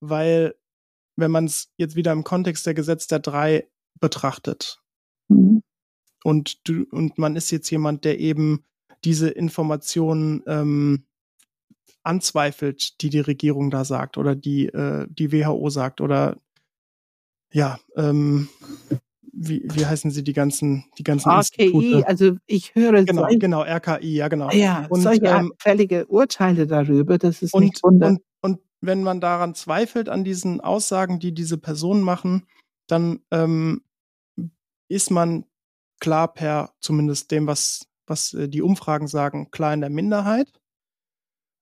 weil, wenn man es jetzt wieder im Kontext der Gesetz der Drei betrachtet, mhm. und du, und man ist jetzt jemand, der eben diese Informationen ähm, anzweifelt, die die Regierung da sagt oder die äh, die WHO sagt oder ja, ähm, wie, wie heißen sie die ganzen, die ganzen RKI, Institute? also ich höre Genau, solche, genau, RKI, ja genau. ja, Und, solche ähm, abfällige Urteile darüber, das ist und, nicht wunder. und, und wenn man daran zweifelt, an diesen Aussagen, die diese Personen machen, dann ähm, ist man klar per zumindest dem, was, was äh, die Umfragen sagen, klar in der Minderheit.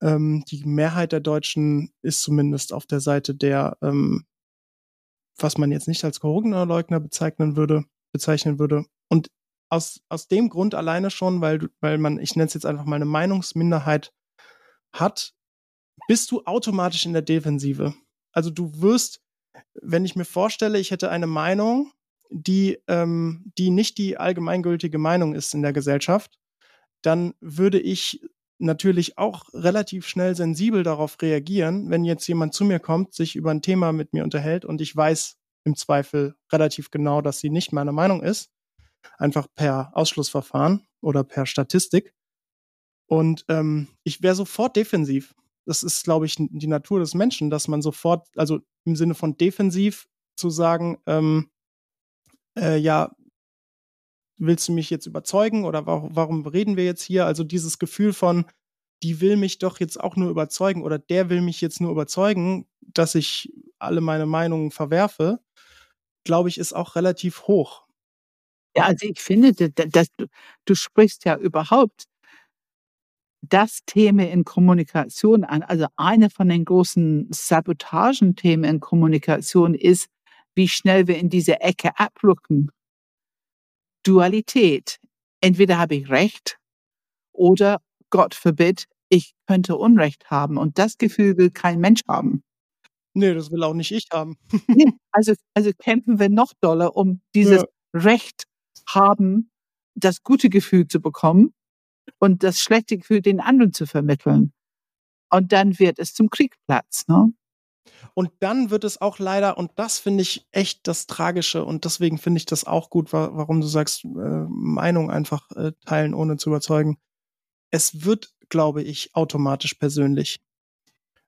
Ähm, die Mehrheit der Deutschen ist zumindest auf der Seite der, ähm, was man jetzt nicht als Corona-Leugner bezeichnen würde, bezeichnen würde. Und aus, aus dem Grund alleine schon, weil, weil man, ich nenne es jetzt einfach mal eine Meinungsminderheit hat, bist du automatisch in der Defensive. Also du wirst, wenn ich mir vorstelle, ich hätte eine Meinung, die, ähm, die nicht die allgemeingültige Meinung ist in der Gesellschaft, dann würde ich natürlich auch relativ schnell sensibel darauf reagieren, wenn jetzt jemand zu mir kommt, sich über ein Thema mit mir unterhält und ich weiß im Zweifel relativ genau, dass sie nicht meine Meinung ist, einfach per Ausschlussverfahren oder per Statistik. Und ähm, ich wäre sofort defensiv. Das ist, glaube ich, die Natur des Menschen, dass man sofort, also im Sinne von defensiv zu sagen, ähm, äh, ja, willst du mich jetzt überzeugen oder warum, warum reden wir jetzt hier? Also dieses Gefühl von, die will mich doch jetzt auch nur überzeugen oder der will mich jetzt nur überzeugen, dass ich alle meine Meinungen verwerfe, glaube ich, ist auch relativ hoch. Ja, also ich finde, da- da- dass du, du sprichst ja überhaupt das Thema in Kommunikation an. Also eine von den großen Sabotagenthemen in Kommunikation ist, wie schnell wir in diese Ecke abrücken. Dualität. Entweder habe ich Recht oder Gott verbitt, ich könnte Unrecht haben. Und das Gefühl will kein Mensch haben. Nee, das will auch nicht ich haben. *laughs* Nee, also, also kämpfen wir noch doller, um dieses Ja. Recht haben, das gute Gefühl zu bekommen und das schlechte Gefühl den anderen zu vermitteln. Und dann wird es zum Kriegsplatz. Ne? Und dann wird es auch leider, und das finde ich echt das Tragische, und deswegen finde ich das auch gut, wa warum du sagst, äh, Meinung einfach äh, teilen, ohne zu überzeugen. Es wird, glaube ich, automatisch persönlich.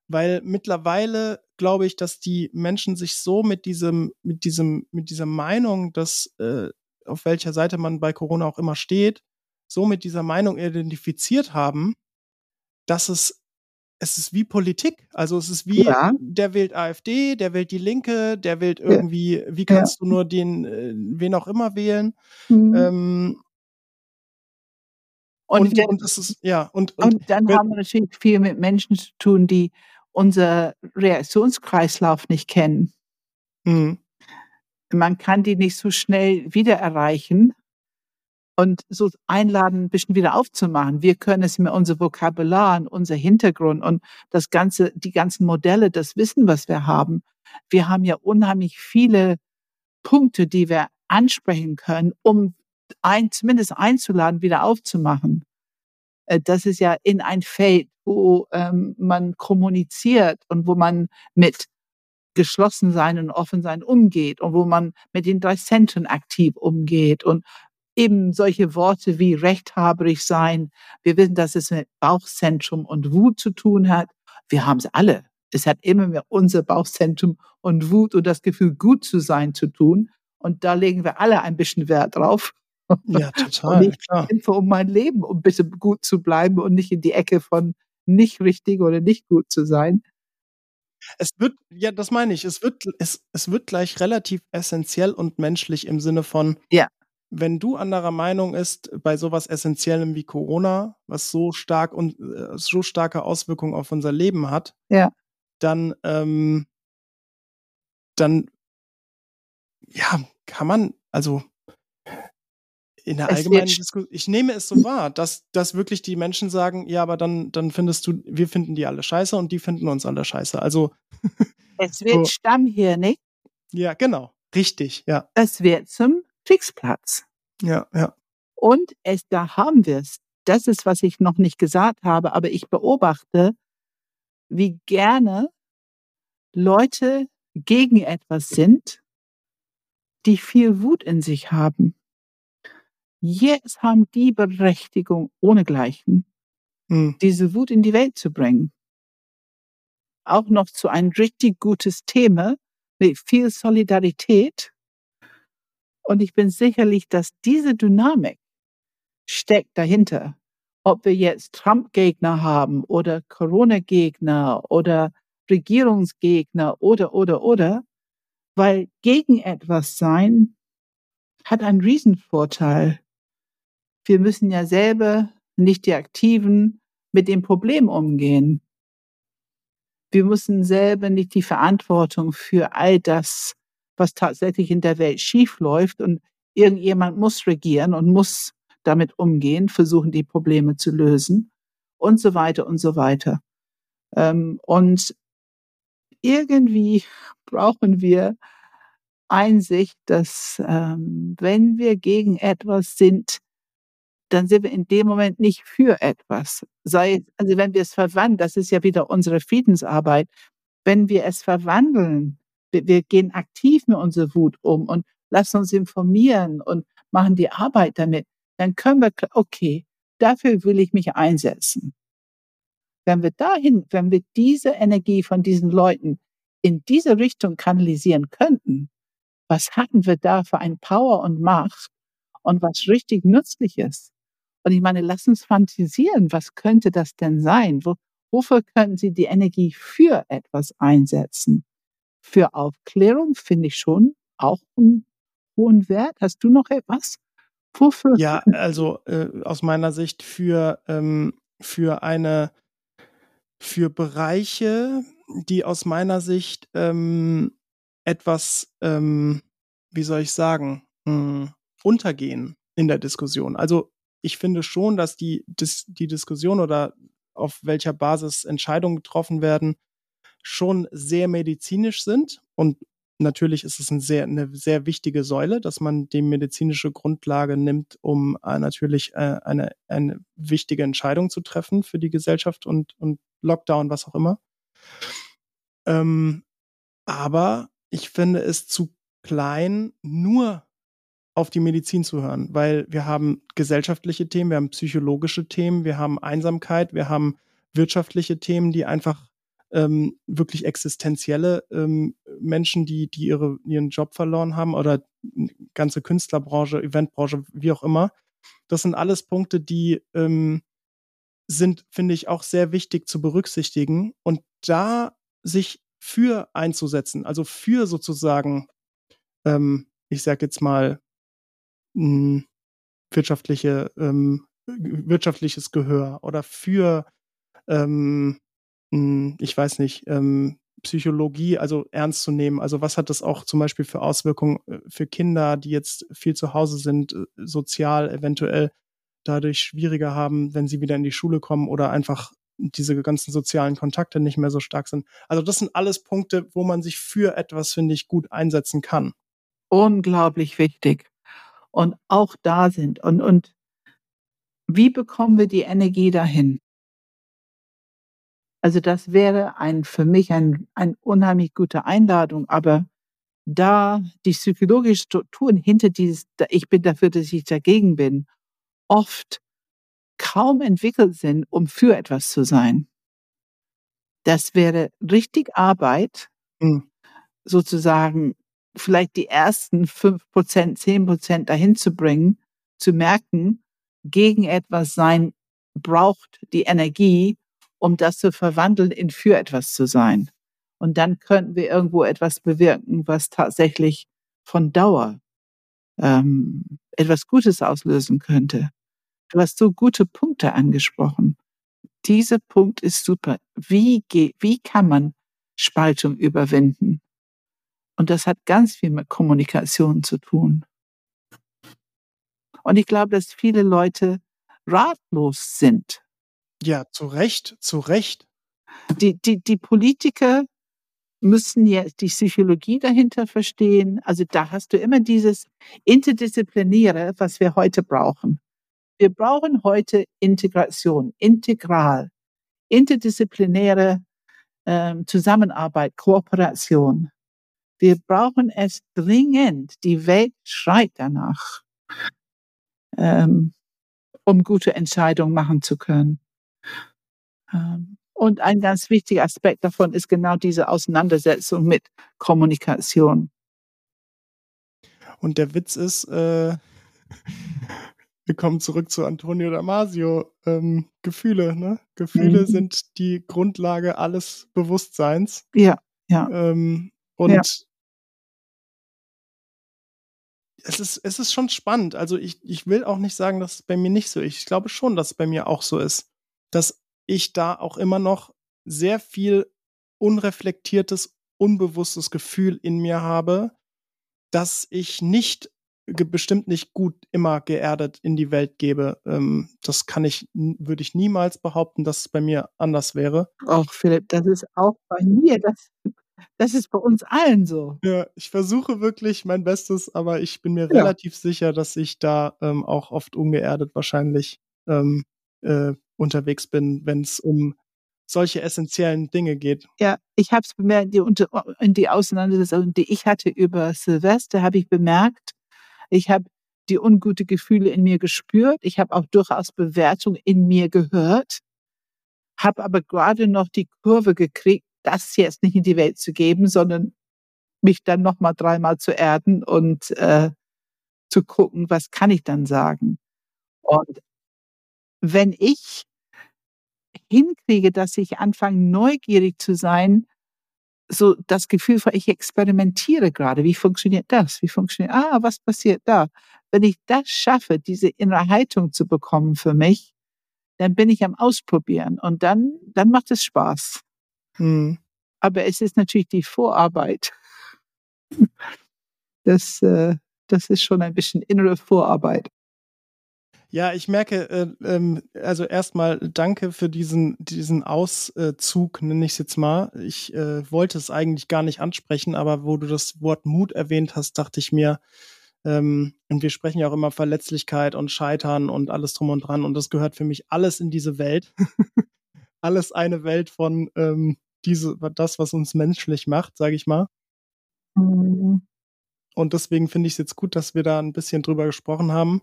Weil mittlerweile glaube ich, dass die Menschen sich so mit diesem, mit diesem, mit dieser Meinung, dass äh, auf welcher Seite man bei Corona auch immer steht, so mit dieser Meinung identifiziert haben, dass es es ist wie Politik. Also es ist wie, Ja. der wählt AfD, der wählt die Linke, der wählt irgendwie, wie kannst du nur den, äh, wen auch immer wählen. Mhm. Ähm, und, und, wir, und es ist, ja, und, und, und dann haben wir natürlich viel mit Menschen zu tun, die unser Reaktionskreislauf nicht kennen. mh, Man kann die nicht so schnell wieder erreichen und so einladen, ein bisschen wieder aufzumachen. Wir können es mit unser Vokabular und unser Hintergrund und das ganze, die ganzen Modelle, das Wissen, was wir haben. Wir haben ja unheimlich viele Punkte, die wir ansprechen können, um ein, zumindest einzuladen, wieder aufzumachen. Äh, Das ist ja in ein Feld, wo ähm, man kommuniziert und wo man mit geschlossen sein und offen sein umgeht und wo man mit den drei Zentren aktiv umgeht und eben solche Worte wie rechthaberig sein. Wir wissen, dass es mit Bauchzentrum und Wut zu tun hat. Wir haben es alle. Es hat immer mit unser Bauchzentrum und Wut und das Gefühl, gut zu sein zu tun. Und da legen wir alle ein bisschen Wert drauf. ja, *laughs* Und total, ich klar. kämpfe um mein Leben, um bitte gut zu bleiben und nicht in die Ecke von nicht richtig oder nicht gut zu sein. Es wird, ja, das meine ich, es wird, es, es wird gleich relativ essentiell und menschlich im Sinne von, Ja. Wenn du anderer Meinung ist bei sowas Essentiellem wie Corona, was so stark und äh, so starke Auswirkungen auf unser Leben hat, Ja. dann, ähm, dann, ja, kann man, also in der Es allgemeinen Diskussion, ich nehme es so wahr, dass, dass wirklich die Menschen sagen, ja, aber dann, dann findest du, wir finden die alle scheiße und die finden uns alle scheiße. Also, Es *laughs* wird So. Stammhirnig, ja, genau, richtig, ja, es wird zum Kriegsplatz. ja, ja. Und es, da haben wir es. Das ist, was ich noch nicht gesagt habe, aber ich beobachte, wie gerne Leute gegen etwas sind, die viel Wut in sich haben. Jetzt haben die Berechtigung ohnegleichen, Hm. diese Wut in die Welt zu bringen. Auch noch zu ein richtig gutes Thema mit viel Solidarität. Und ich bin sicherlich, dass diese Dynamik steckt dahinter. Ob wir jetzt Trump-Gegner haben oder Corona-Gegner oder Regierungsgegner oder, oder, oder, weil gegen etwas sein hat einen Riesenvorteil. Wir müssen ja selber, nicht die Aktiven, mit dem Problem umgehen. Wir müssen selber nicht die Verantwortung für all das, was tatsächlich in der Welt schiefläuft und irgendjemand muss regieren und muss damit umgehen, versuchen die Probleme zu lösen und so weiter und so weiter. Ähm, und irgendwie brauchen wir Einsicht, dass ähm, wenn wir gegen etwas sind, dann sind wir in dem Moment nicht für etwas. Sei, also wenn wir es verwandeln, das ist ja wieder unsere Friedensarbeit, wenn wir es verwandeln, wir, gehen aktiv mit unserer Wut um und lassen uns informieren und machen die Arbeit damit, dann können wir, okay, dafür will ich mich einsetzen. Wenn wir dahin, wenn wir diese Energie von diesen Leuten in diese Richtung kanalisieren könnten, was hatten wir da für ein Power und Macht und was richtig nützlich ist? Und ich meine, lass uns fantasieren, was könnte das denn sein? Wo, wofür könnten Sie die Energie für etwas einsetzen? Für Aufklärung finde ich schon auch einen hohen Wert. Hast du noch etwas? Wofür? Ja, *laughs* also äh, aus meiner Sicht für, ähm, für eine für Bereiche, die aus meiner Sicht ähm, etwas, ähm, wie soll ich sagen, mh, hm, untergehen in der Diskussion. Also ich finde schon, dass die, dis, die Diskussion oder auf welcher Basis Entscheidungen getroffen werden, schon sehr medizinisch sind und natürlich ist es ein sehr, eine sehr wichtige Säule, dass man die medizinische Grundlage nimmt, um äh, natürlich äh, eine, eine wichtige Entscheidung zu treffen für die Gesellschaft und, und Lockdown, was auch immer. Ähm, aber ich finde es zu klein, nur auf die Medizin zu hören, weil wir haben gesellschaftliche Themen, wir haben psychologische Themen, wir haben Einsamkeit, wir haben wirtschaftliche Themen, die einfach ähm, wirklich existenzielle ähm, Menschen, die, die ihre, ihren Job verloren haben oder ganze Künstlerbranche, Eventbranche, wie auch immer. Das sind alles Punkte, die ähm, sind, finde ich, auch sehr wichtig zu berücksichtigen und da sich für einzusetzen, also für sozusagen, ähm, ich sag jetzt mal, mh, wirtschaftliche, ähm, wirtschaftliches Gehör oder für ähm, hm, ich weiß nicht, ähm, Psychologie, also ernst zu nehmen. Also was hat das auch zum Beispiel für Auswirkungen äh, für Kinder, die jetzt viel zu Hause sind, äh, sozial eventuell dadurch schwieriger haben, wenn sie wieder in die Schule kommen oder einfach diese ganzen sozialen Kontakte nicht mehr so stark sind. Also das sind alles Punkte, wo man sich für etwas, finde ich, gut einsetzen kann. Unglaublich wichtig. Und auch da sind. Und, und wie bekommen wir die Energie dahin? Also das wäre ein, für mich ein, ein unheimlich gute Einladung, aber da die psychologischen Strukturen hinter dieses, ich bin dafür, dass ich dagegen bin, oft kaum entwickelt sind, um für etwas zu sein. Das wäre richtig Arbeit, mhm. sozusagen vielleicht die ersten fünf Prozent, zehn Prozent dahin zu bringen, zu merken, gegen etwas sein braucht die Energie, um das zu verwandeln in für etwas zu sein. Und dann könnten wir irgendwo etwas bewirken, was tatsächlich von Dauer ähm, etwas Gutes auslösen könnte. Du hast so gute Punkte angesprochen. Dieser Punkt ist super. Wie, geht, wie kann man Spaltung überwinden? Und das hat ganz viel mit Kommunikation zu tun. Und ich glaube, dass viele Leute ratlos sind ja, zu Recht, zu Recht. Die, die, die Politiker müssen ja die Psychologie dahinter verstehen. Also da hast du immer dieses Interdisziplinäre, was wir heute brauchen. Wir brauchen heute Integration, integral, interdisziplinäre ähm, Zusammenarbeit, Kooperation. Wir brauchen es dringend. Die Welt schreit danach, ähm, um gute Entscheidungen machen zu können. Ähm, und ein ganz wichtiger Aspekt davon ist genau diese Auseinandersetzung mit Kommunikation. Und der Witz ist, äh, *laughs* wir kommen zurück zu Antonio Damasio. Ähm, Gefühle, ne? Gefühle mhm. sind die Grundlage alles Bewusstseins. Ja, ja. Ähm, und ja. es ist, es ist schon spannend. Also ich, ich will auch nicht sagen, dass es bei mir nicht so ist. Ich glaube schon, dass es bei mir auch so ist. Dass ich da auch immer noch sehr viel unreflektiertes, unbewusstes Gefühl in mir habe, dass ich nicht bestimmt nicht gut immer geerdet in die Welt gebe. Ähm, das kann ich, würde ich niemals behaupten, dass es bei mir anders wäre. Auch Philipp, das ist auch bei mir, das, das ist bei uns allen so. Ja, ich versuche wirklich mein Bestes, aber ich bin mir ja. relativ sicher, dass ich da ähm, auch oft ungeerdet wahrscheinlich ähm, äh, unterwegs bin, wenn es um solche essentiellen Dinge geht. Ja, ich habe es bemerkt, die, in die Auseinandersetzung, die ich hatte über Silvester, habe ich bemerkt, ich habe die ungute Gefühle in mir gespürt. Ich habe auch durchaus Bewertung in mir gehört, habe aber gerade noch die Kurve gekriegt, das jetzt nicht in die Welt zu geben, sondern mich dann noch mal dreimal zu erden und äh, zu gucken, was kann ich dann sagen. Und wenn ich hinkriege, dass ich anfange, neugierig zu sein, so das Gefühl von, ich experimentiere gerade. Wie funktioniert das? Wie funktioniert, ah, was passiert da? Wenn ich das schaffe, diese innere Haltung zu bekommen für mich, dann bin ich am Ausprobieren und dann, dann macht es Spaß. Hm. Aber es ist natürlich die Vorarbeit. *laughs* Das, äh, das ist schon ein bisschen innere Vorarbeit. Ja, ich merke, äh, ähm, also erstmal danke für diesen, diesen Auszug, nenne ich es jetzt mal. Ich äh, wollte es eigentlich gar nicht ansprechen, aber wo du das Wort Mut erwähnt hast, dachte ich mir, ähm, und wir sprechen ja auch immer Verletzlichkeit und Scheitern und alles drum und dran. Und das gehört für mich alles in diese Welt. *laughs* alles eine Welt von ähm, diese, das, was uns menschlich macht, sage ich mal. Mhm. Und deswegen finde ich es jetzt gut, dass wir da ein bisschen drüber gesprochen haben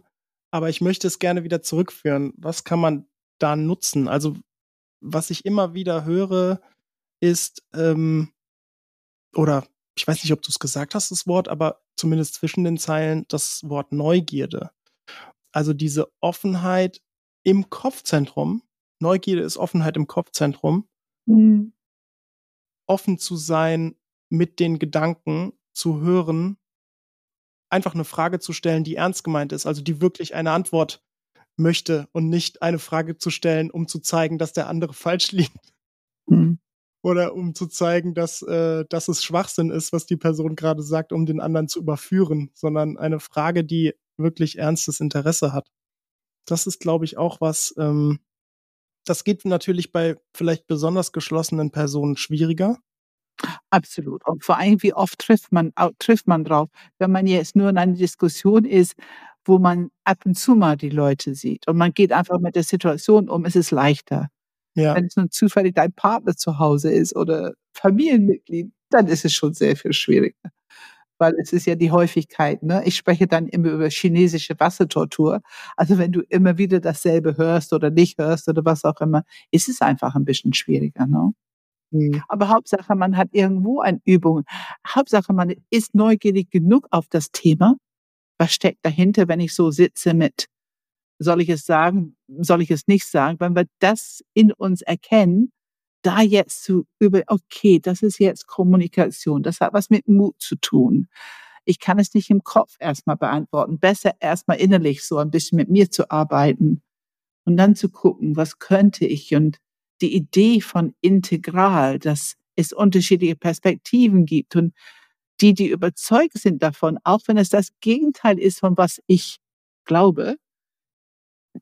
aber ich möchte es gerne wieder zurückführen. Was kann man da nutzen? Also, was ich immer wieder höre, ist, ähm, oder ich weiß nicht, ob du es gesagt hast, das Wort, aber zumindest zwischen den Zeilen das Wort Neugierde. Also diese Offenheit im Kopfzentrum. Neugierde ist Offenheit im Kopfzentrum. Mhm. Offen zu sein mit den Gedanken, zu hören, einfach eine Frage zu stellen, die ernst gemeint ist, also die wirklich eine Antwort möchte und nicht eine Frage zu stellen, um zu zeigen, dass der andere falsch *laughs* liegt. Mhm. Oder um zu zeigen, dass, äh, dass es Schwachsinn ist, was die Person gerade sagt, um den anderen zu überführen, sondern eine Frage, die wirklich ernstes Interesse hat. Das ist, glaube ich, auch was, ähm, das geht natürlich bei vielleicht besonders geschlossenen Personen schwieriger. Absolut. Und vor allem, wie oft trifft man, trifft man drauf, wenn man jetzt nur in einer Diskussion ist, wo man ab und zu mal die Leute sieht und man geht einfach mit der Situation um, ist es leichter. Ja. Wenn es nur zufällig dein Partner zu Hause ist oder Familienmitglied, dann ist es schon sehr viel schwieriger. Weil es ist ja die Häufigkeit, ne? Ich spreche dann immer über chinesische Wassertortur. Also wenn du immer wieder dasselbe hörst oder nicht hörst oder was auch immer, ist es einfach ein bisschen schwieriger, ne? Mhm. Aber Hauptsache, man hat irgendwo eine Übung. Hauptsache, man ist neugierig genug auf das Thema. Was steckt dahinter, wenn ich so sitze mit, soll ich es sagen, soll ich es nicht sagen? Wenn wir das in uns erkennen, da jetzt zu über, okay, das ist jetzt Kommunikation, das hat was mit Mut zu tun. Ich kann es nicht im Kopf erstmal beantworten. Besser erstmal innerlich so ein bisschen mit mir zu arbeiten und dann zu gucken, was könnte ich und die Idee von integral, dass es unterschiedliche Perspektiven gibt und die, die überzeugt sind davon, auch wenn es das Gegenteil ist von was ich glaube,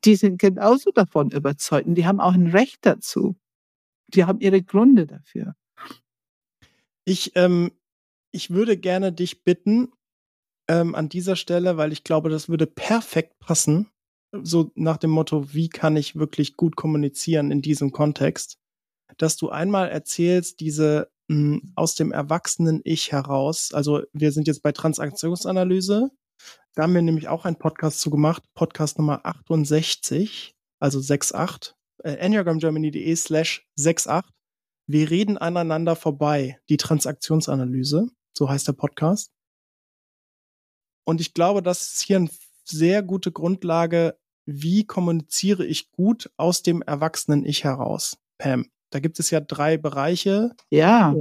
die sind genauso davon überzeugt und die haben auch ein Recht dazu. Die haben ihre Gründe dafür. Ich, ähm, ich würde gerne dich bitten, ähm, an dieser Stelle, weil ich glaube, das würde perfekt passen, so nach dem Motto, wie kann ich wirklich gut kommunizieren in diesem Kontext, dass du einmal erzählst, diese mh, hm, aus dem erwachsenen Ich heraus, also wir sind jetzt bei Transaktionsanalyse, da haben wir nämlich auch einen Podcast zu gemacht, Podcast Nummer 68, also 68, äh, enneagramgermany.de slash 68. Wir reden aneinander vorbei, die Transaktionsanalyse, so heißt der Podcast. Und ich glaube, das ist hier eine sehr gute Grundlage, wie kommuniziere ich gut aus dem erwachsenen Ich heraus, Pam. Da gibt es ja drei Bereiche. Ja.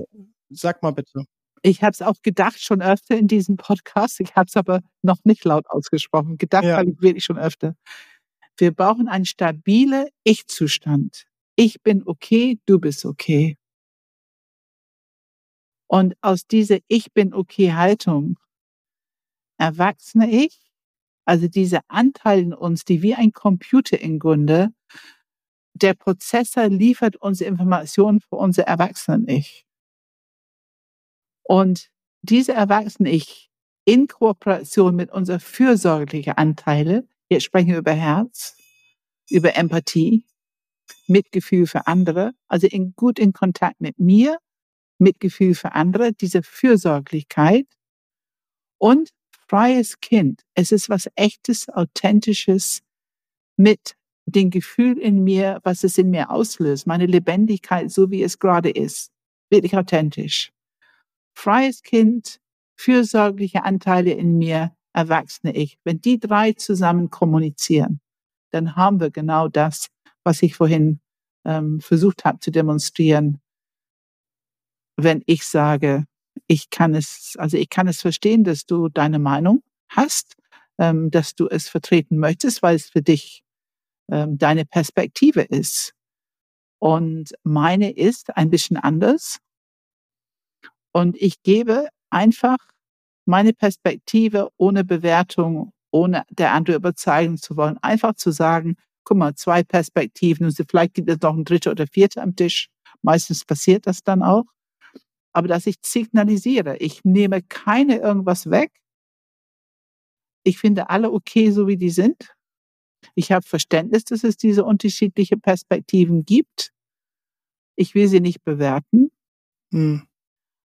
Sag mal bitte. Ich habe es auch gedacht schon öfter in diesem Podcast. Ich habe es aber noch nicht laut ausgesprochen. Gedacht ja. habe ich wirklich schon öfter. Wir brauchen einen stabilen Ich-Zustand. Ich bin okay, du bist okay. Und aus dieser Ich bin okay Haltung erwachsene Ich, also diese Anteile in uns, die wie ein Computer im Grunde, der Prozessor liefert uns Informationen für unser Erwachsenen-Ich. Und diese Erwachsenen-Ich in Kooperation mit unserer fürsorglichen Anteile, jetzt sprechen wir über Herz, über Empathie, Mitgefühl für andere, also in, gut in Kontakt mit mir, Mitgefühl für andere, diese Fürsorglichkeit und freies Kind. Es ist was echtes, authentisches mit dem Gefühl in mir, was es in mir auslöst, meine Lebendigkeit, so wie es gerade ist. Wirklich authentisch. Freies Kind, fürsorgliche Anteile in mir, erwachsene Ich. Wenn die drei zusammen kommunizieren, dann haben wir genau das, was ich vorhin ähm, versucht habe zu demonstrieren. Wenn ich sage, ich kann es, also ich kann es verstehen, dass du deine Meinung hast, ähm, dass du es vertreten möchtest, weil es für dich ähm, deine Perspektive ist. Und meine ist ein bisschen anders. Und ich gebe einfach meine Perspektive ohne Bewertung, ohne der andere überzeugen zu wollen. Einfach zu sagen, guck mal, zwei Perspektiven und vielleicht gibt es noch ein dritte oder vierte am Tisch. Meistens passiert das dann auch. Aber dass ich signalisiere, ich nehme keine irgendwas weg. Ich finde alle okay, so wie die sind. Ich habe Verständnis, dass es diese unterschiedlichen Perspektiven gibt. Ich will sie nicht bewerten. Hm.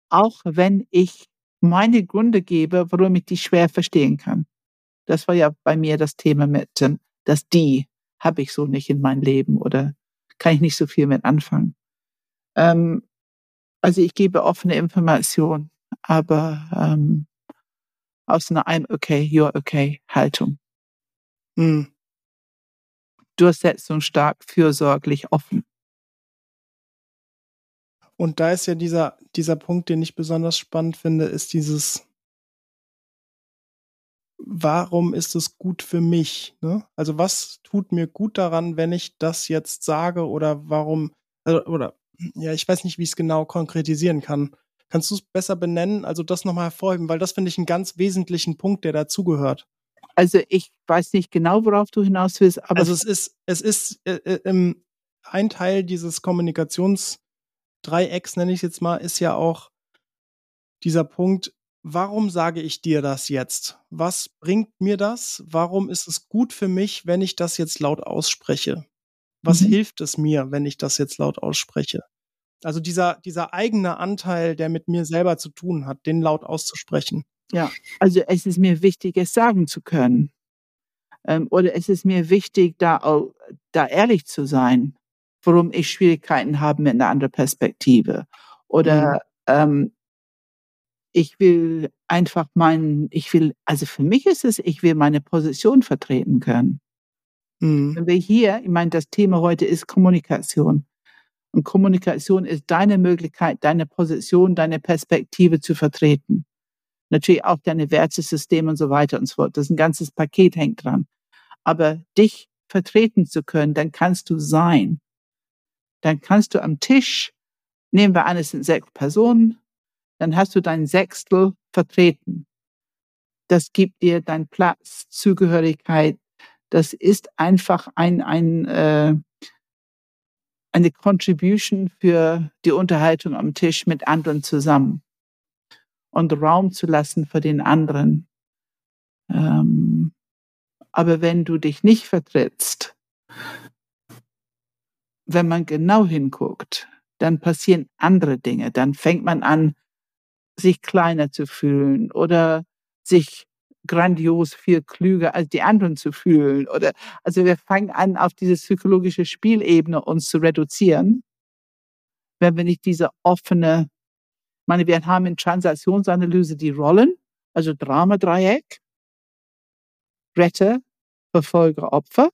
Auch wenn ich meine Gründe gebe, warum ich die schwer verstehen kann. Das war ja bei mir das Thema mit, dass die habe ich so nicht in meinem Leben oder kann ich nicht so viel mit anfangen. Ähm, also ich gebe offene Information, aber ähm, aus einer I'm okay, you're okay Haltung. Hm. Durchsetzung stark, fürsorglich, offen. Und da ist ja dieser, dieser Punkt, den ich besonders spannend finde, ist dieses, warum ist es gut für mich? Ne? Also was tut mir gut daran, wenn ich das jetzt sage oder warum, also, oder ja, ich weiß nicht, wie ich es genau konkretisieren kann. Kannst du es besser benennen, also das nochmal hervorheben, weil das finde ich einen ganz wesentlichen Punkt, der dazugehört. Also ich weiß nicht genau, worauf du hinaus willst, aber. Also es ist, es ist äh, äh, ein Teil dieses Kommunikationsdreiecks, nenne ich es jetzt mal, ist ja auch dieser Punkt, warum sage ich dir das jetzt? Was bringt mir das? Warum ist es gut für mich, wenn ich das jetzt laut ausspreche? Was mhm. hilft es mir, wenn ich das jetzt laut ausspreche? Also dieser, dieser eigene Anteil, der mit mir selber zu tun hat, den laut auszusprechen. Ja, also es ist mir wichtig, es sagen zu können. Ähm, oder es ist mir wichtig, da, auch, da ehrlich zu sein, warum ich Schwierigkeiten habe mit einer anderen Perspektive. Oder mhm. ähm, ich will einfach meinen, ich will, also für mich ist es, ich will meine Position vertreten können. Mhm. Wenn wir hier, ich meine, das Thema heute ist Kommunikation. Und Kommunikation ist deine Möglichkeit, deine Position, deine Perspektive zu vertreten. Natürlich auch deine Wertesysteme und so weiter und so fort. Das ist ein ganzes Paket hängt dran. Aber dich vertreten zu können, dann kannst du sein. Dann kannst du am Tisch, nehmen wir an, es sind sechs Personen, dann hast du dein Sechstel vertreten. Das gibt dir deinen Platz, Zugehörigkeit. Das ist einfach ein, ein, äh, eine Contribution für die Unterhaltung am Tisch mit anderen zusammen und Raum zu lassen für den anderen. Ähm, aber wenn du dich nicht vertrittst, wenn man genau hinguckt, dann passieren andere Dinge. Dann fängt man an, sich kleiner zu fühlen oder sich grandios viel klüger als die anderen zu fühlen oder also wir fangen an auf diese psychologische Spielebene uns zu reduzieren wenn wir nicht diese offene ich meine wir haben in Transaktionsanalyse die Rollen also Drama Dreieck Retter, Verfolger, Opfer.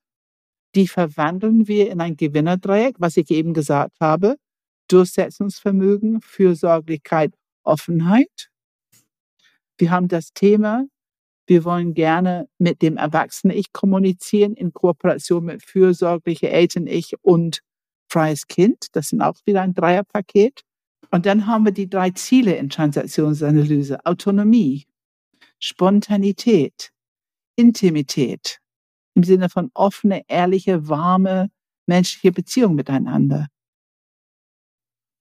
Die verwandeln wir in ein Gewinnerdreieck, was ich eben gesagt habe. Durchsetzungsvermögen, Fürsorglichkeit, Offenheit. Wir haben das Thema, wir wollen gerne mit dem Erwachsenen-Ich kommunizieren in Kooperation mit fürsorgliche Eltern-Ich und freies Kind. Das sind auch wieder ein Dreierpaket. Und dann haben wir die drei Ziele in Transaktionsanalyse. Autonomie, Spontanität, Intimität im Sinne von offene, ehrliche, warme, menschliche Beziehung miteinander.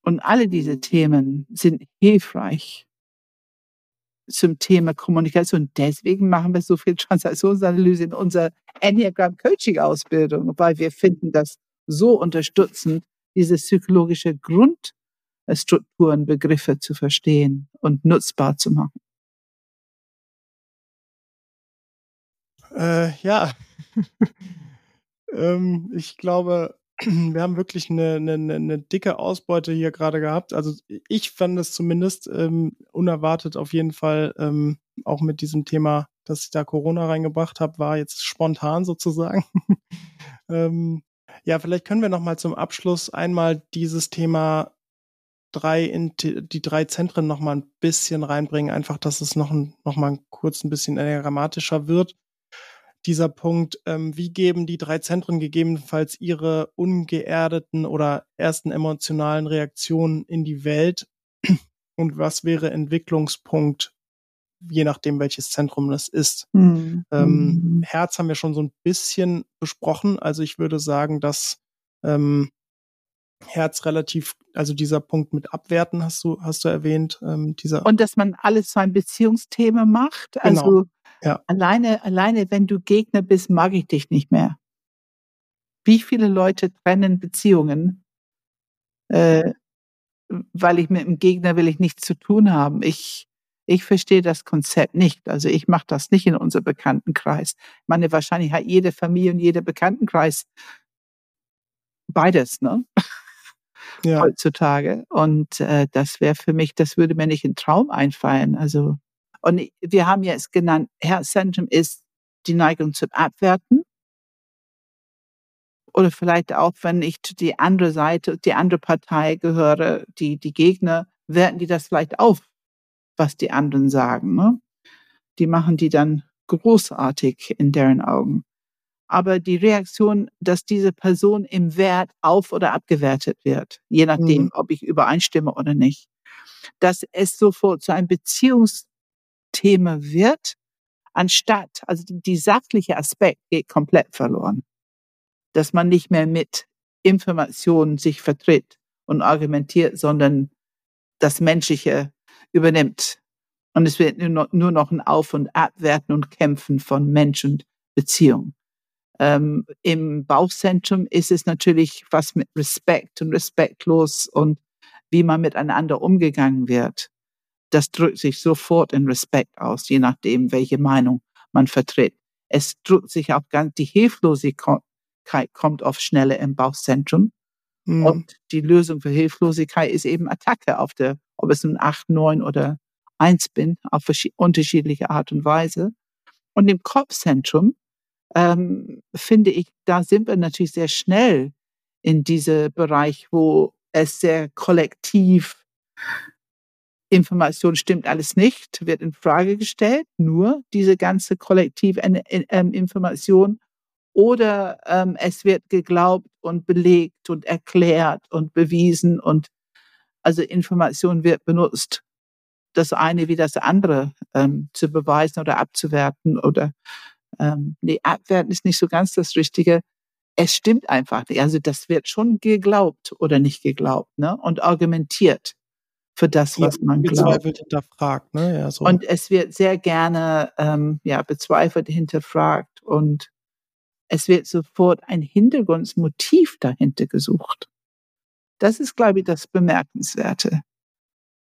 Und alle diese Themen sind hilfreich zum Thema Kommunikation. Deswegen machen wir so viel Transaktionsanalyse in unserer Enneagram Coaching Ausbildung, weil wir finden das so unterstützend, diese psychologische Grundstrukturen, Begriffe zu verstehen und nutzbar zu machen. Äh, ja, *laughs* ähm, ich glaube, *clears throat* wir haben wirklich eine, eine, eine dicke Ausbeute hier gerade gehabt. Also ich fand es zumindest ähm, unerwartet auf jeden Fall, ähm, auch mit diesem Thema, dass ich da Corona reingebracht habe, war jetzt spontan sozusagen. *laughs* ähm, ja, vielleicht können wir noch mal zum Abschluss einmal dieses Thema drei in die drei Zentren noch mal ein bisschen reinbringen, einfach, dass es noch, noch mal kurz ein bisschen grammatischer wird dieser Punkt, ähm, wie geben die drei Zentren gegebenenfalls ihre ungeerdeten oder ersten emotionalen Reaktionen in die Welt *clears throat* und was wäre Entwicklungspunkt, je nachdem, welches Zentrum das ist. Mhm. Ähm, hm. Herz haben wir schon so ein bisschen besprochen, also ich würde sagen, dass ähm, Herz relativ, also dieser Punkt mit Abwerten hast du, hast du erwähnt. Ähm, dieser und dass man alles zu einem Beziehungsthema macht. Genau. Also ja. Alleine, alleine, wenn du Gegner bist, mag ich dich nicht mehr. Wie viele Leute trennen Beziehungen, äh, weil ich mit dem Gegner will ich nichts zu tun haben. Ich, ich verstehe das Konzept nicht. Also ich mache das nicht in unserem Bekanntenkreis. Ich meine, wahrscheinlich hat jede Familie und jeder Bekanntenkreis beides, ne? Ja. Heutzutage. Und äh, das wäre für mich, das würde mir nicht in Traum einfallen. Also und wir haben es genannt, Herzzentrum ist die Neigung zum Abwerten. Oder vielleicht auch, wenn ich zu die andere Seite, die andere Partei gehöre, die, die Gegner, werten die das vielleicht auf, was die anderen sagen. Ne? Die machen die dann großartig in deren Augen. Aber die Reaktion, dass diese Person im Wert auf- oder abgewertet wird, je nachdem, mhm. ob ich übereinstimme oder nicht, dass es sofort zu einem Beziehungs Thema wird, anstatt, also die sachliche Aspekt geht komplett verloren. Dass man nicht mehr mit Informationen sich vertritt und argumentiert, sondern das Menschliche übernimmt. Und es wird nur noch ein Auf- und Abwerten und Kämpfen von Mensch und Beziehung. Ähm, Im Bauchzentrum ist es natürlich was mit Respekt und respektlos und wie man miteinander umgegangen wird das drückt sich sofort in Respekt aus, je nachdem, welche Meinung man vertritt. Es drückt sich auch ganz, die Hilflosigkeit kommt oft schneller im Bauchzentrum. Mhm. Und die Lösung für Hilflosigkeit ist eben Attacke auf der, ob es nun 8, 9 oder 1 bin, auf unterschiedliche Art und Weise. Und im Kopfzentrum ähm, finde ich, da sind wir natürlich sehr schnell in diesem Bereich, wo es sehr kollektiv Information stimmt alles nicht, wird in Frage gestellt, nur diese ganze Kollektivinformation ähm, oder ähm, es wird geglaubt und belegt und erklärt und bewiesen und also Information wird benutzt, das eine wie das andere ähm, zu beweisen oder abzuwerten oder ähm, nee, abwerten ist nicht so ganz das Richtige. Es stimmt einfach nicht. Also das wird schon geglaubt oder nicht geglaubt ne? und argumentiert für das, was man glaubt. Bezweifelt hinterfragt, ne? Ja, so. Und es wird sehr gerne ähm, ja, bezweifelt, hinterfragt und es wird sofort ein Hintergrundmotiv dahinter gesucht. Das ist, glaube ich, das Bemerkenswerte.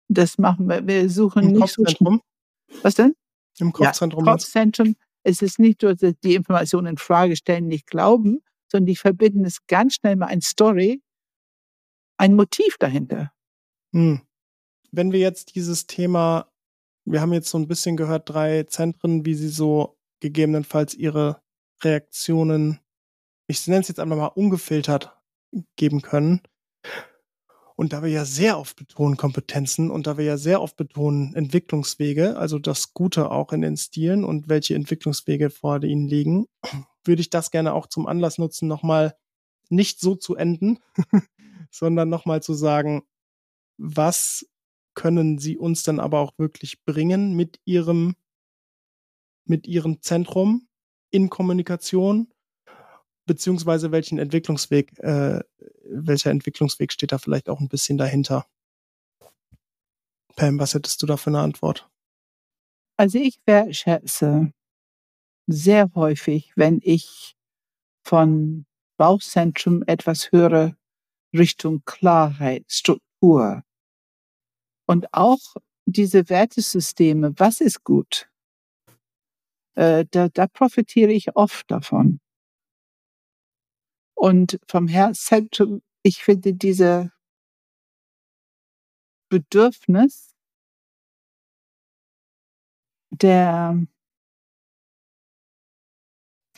Das machen wir. Wir suchen Im nicht Kopfzentrum? so. Was denn? Im Kopfzentrum. Ja, Kopfzentrum. Es ist nicht nur, dass die Informationen in Frage stellen, nicht glauben, sondern die verbinden es ganz schnell mit einer Story, ein Motiv dahinter. Hm wenn wir jetzt dieses Thema, wir haben jetzt so ein bisschen gehört, drei Zentren, wie sie so gegebenenfalls ihre Reaktionen, ich nenne es jetzt einfach mal ungefiltert, geben können. Und da wir ja sehr oft betonen Kompetenzen und da wir ja sehr oft betonen Entwicklungswege, also das Gute auch in den Stilen und welche Entwicklungswege vor ihnen liegen, *clears throat* würde ich das gerne auch zum Anlass nutzen, nochmal nicht so zu enden, *laughs* sondern nochmal zu sagen, was können sie uns dann aber auch wirklich bringen mit ihrem, mit ihrem Zentrum in Kommunikation, beziehungsweise welchen Entwicklungsweg, äh, welcher Entwicklungsweg steht da vielleicht auch ein bisschen dahinter? Pam, was hättest du da für eine Antwort? Also ich wertschätze sehr häufig, wenn ich von Bauchzentrum etwas höre Richtung Klarheit, Struktur, und auch diese Wertesysteme, was ist gut? Äh, da, da profitiere ich oft davon. Und vom Herzzentrum, ich finde diese Bedürfnis der,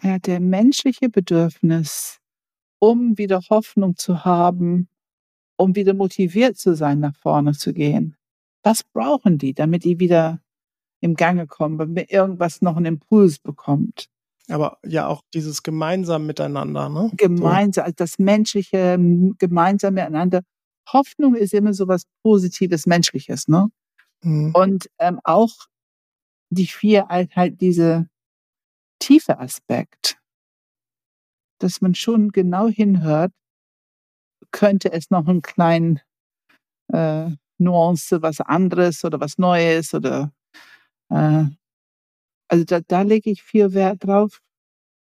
ja, der menschliche Bedürfnis, um wieder Hoffnung zu haben, um wieder motiviert zu sein, nach vorne zu gehen. Was brauchen die, damit die wieder im Gange kommen, damit irgendwas noch einen Impuls bekommt? Aber ja, auch dieses gemeinsam miteinander, ne? Gemeinsam, so. das menschliche, gemeinsam miteinander. Hoffnung ist immer so was Positives, Menschliches, ne? Mhm. Und ähm, auch die vier halt, halt diese tiefe Aspekt, dass man schon genau hinhört, könnte es noch einen kleinen äh, Nuance, was anderes oder was Neues oder äh, also da, da lege ich viel Wert drauf,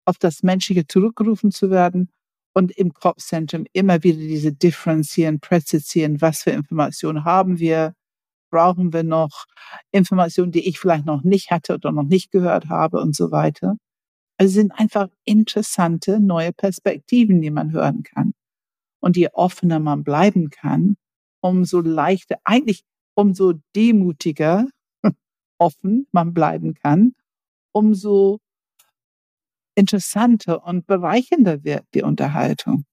auf das Menschliche zurückgerufen zu werden und im Kopfzentrum immer wieder diese differenzieren, präzisieren, was für Informationen haben wir, brauchen wir noch Informationen, die ich vielleicht noch nicht hatte oder noch nicht gehört habe und so weiter. Also sind einfach interessante neue Perspektiven, die man hören kann. Und je offener man bleiben kann, umso leichter, eigentlich umso demutiger *laughs* offen man bleiben kann, umso interessanter und bereichender wird die Unterhaltung.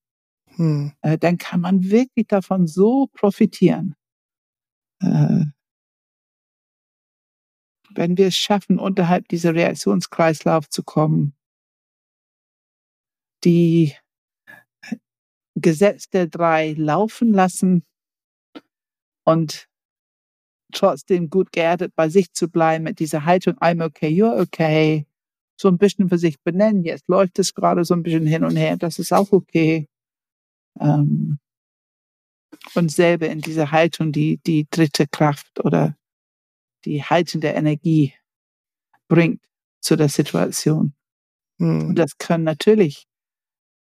Hm. Äh, dann kann man wirklich davon so profitieren. Äh, wenn wir es schaffen, unterhalb dieser Reaktionskreislauf zu kommen, die Gesetz der drei laufen lassen und trotzdem gut geerdet bei sich zu bleiben mit dieser Haltung, I'm okay, you're okay, so ein bisschen für sich benennen. Jetzt läuft es gerade so ein bisschen hin und her, das ist auch okay. Ähm, und selber in dieser Haltung die, die dritte Kraft oder die haltende Energie bringt zu der Situation. Hm. Und das können natürlich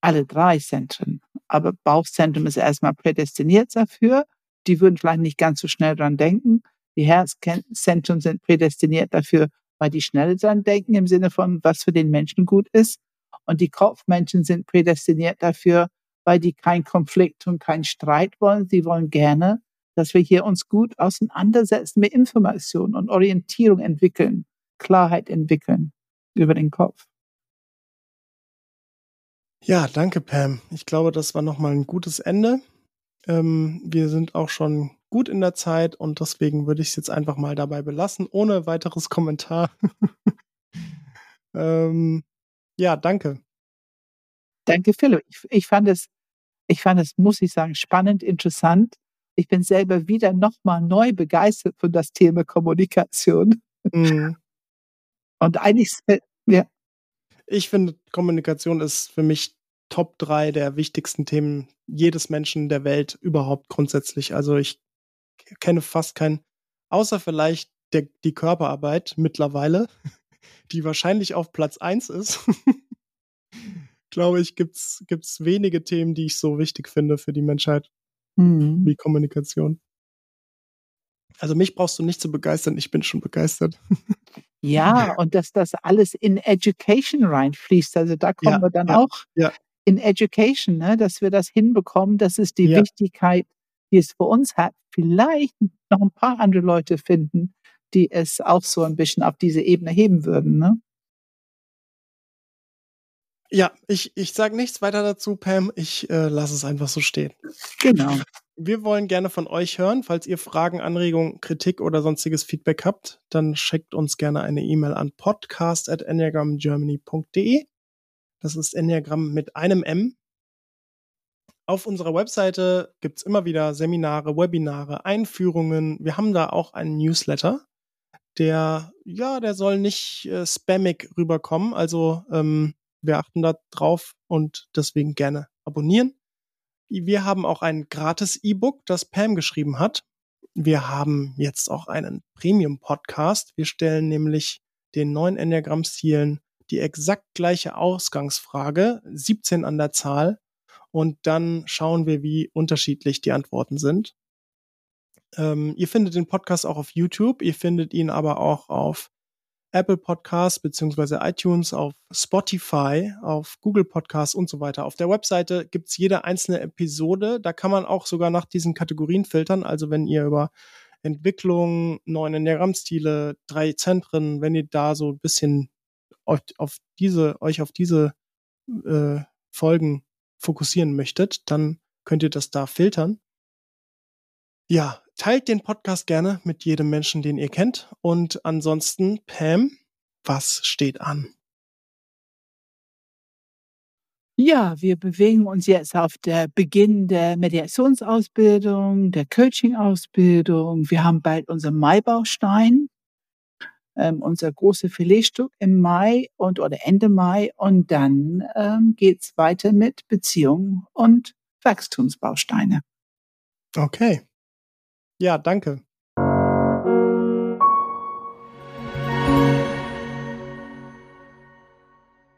alle drei Zentren. Aber Bauchzentrum ist erstmal prädestiniert dafür. Die würden vielleicht nicht ganz so schnell dran denken. Die Herzzentren sind prädestiniert dafür, weil die schnell dran denken im Sinne von, was für den Menschen gut ist. Und die Kopfmenschen sind prädestiniert dafür, weil die keinen Konflikt und keinen Streit wollen. Sie wollen gerne, dass wir hier uns gut auseinandersetzen mit Informationen und Orientierung entwickeln, Klarheit entwickeln über den Kopf. Ja, danke, Pam. Ich glaube, das war nochmal ein gutes Ende. Ähm, wir sind auch schon gut in der Zeit und deswegen würde ich es jetzt einfach mal dabei belassen, ohne weiteres Kommentar. *laughs* ähm, ja, danke. Danke, Philipp. Ich, ich, fand es, ich fand es, muss ich sagen, spannend, interessant. Ich bin selber wieder nochmal neu begeistert von das Thema Kommunikation. Mhm. Und eigentlich, ja, ich finde, Kommunikation ist für mich Top 3 der wichtigsten Themen jedes Menschen der Welt überhaupt grundsätzlich. Also ich kenne fast keinen, außer vielleicht der, die Körperarbeit mittlerweile, *laughs* die wahrscheinlich auf Platz 1 ist. *laughs* Glaube ich, gibt's gibt's wenige Themen, die ich so wichtig finde für die Menschheit mhm. wie Kommunikation. Also mich brauchst du nicht zu begeistern, ich bin schon begeistert. Ja, *laughs* und dass das alles in Education reinfließt. Also da kommen ja, wir dann ja, auch ja. In Education, ne, dass wir das hinbekommen. Das ist die Wichtigkeit, die es für uns hat. Vielleicht noch ein paar andere Leute finden, die es auch so ein bisschen auf diese Ebene heben würden. Ne? Ja, ich, ich sage nichts weiter dazu, Pam. Ich äh, lasse es einfach so stehen. Genau. Wir wollen gerne von euch hören. Falls ihr Fragen, Anregungen, Kritik oder sonstiges Feedback habt, dann schickt uns gerne eine E-Mail an podcast.enneagramgermany.de. Das ist Enneagramm mit einem M. Auf unserer Webseite gibt's immer wieder Seminare, Webinare, Einführungen. Wir haben da auch einen Newsletter. Der, ja, der soll nicht äh, spammig rüberkommen. Also ähm, wir achten da drauf und deswegen gerne abonnieren. Wir haben auch ein gratis E-Book, das Pam geschrieben hat. Wir haben jetzt auch einen Premium-Podcast. Wir stellen nämlich den neuen Enneagramm-Zielen die exakt gleiche Ausgangsfrage, 17 an der Zahl, und dann schauen wir, wie unterschiedlich die Antworten sind. Ähm, ihr findet den Podcast auch auf YouTube, ihr findet ihn aber auch auf Apple Podcasts beziehungsweise iTunes, auf Spotify, auf Google Podcasts und so weiter. Auf der Webseite gibt's jede einzelne Episode. Da kann man auch sogar nach diesen Kategorien filtern. Also wenn ihr über Entwicklung, neuen Enneagrammstile, drei Zentren, wenn ihr da so ein bisschen auf, auf diese, euch auf diese äh, Folgen fokussieren möchtet, dann könnt ihr das da filtern. Ja, teilt den Podcast gerne mit jedem Menschen, den ihr kennt. Und ansonsten, Pam, was steht an? Ja, wir bewegen uns jetzt auf der Beginn der Mediationsausbildung, der Coaching-Ausbildung. Wir haben bald unseren Maibaustein, ähm, unser große Filetstück im Mai und oder Ende Mai. Und dann ähm, geht's weiter mit Beziehungen und Wachstumsbausteine. Okay. Ja, danke.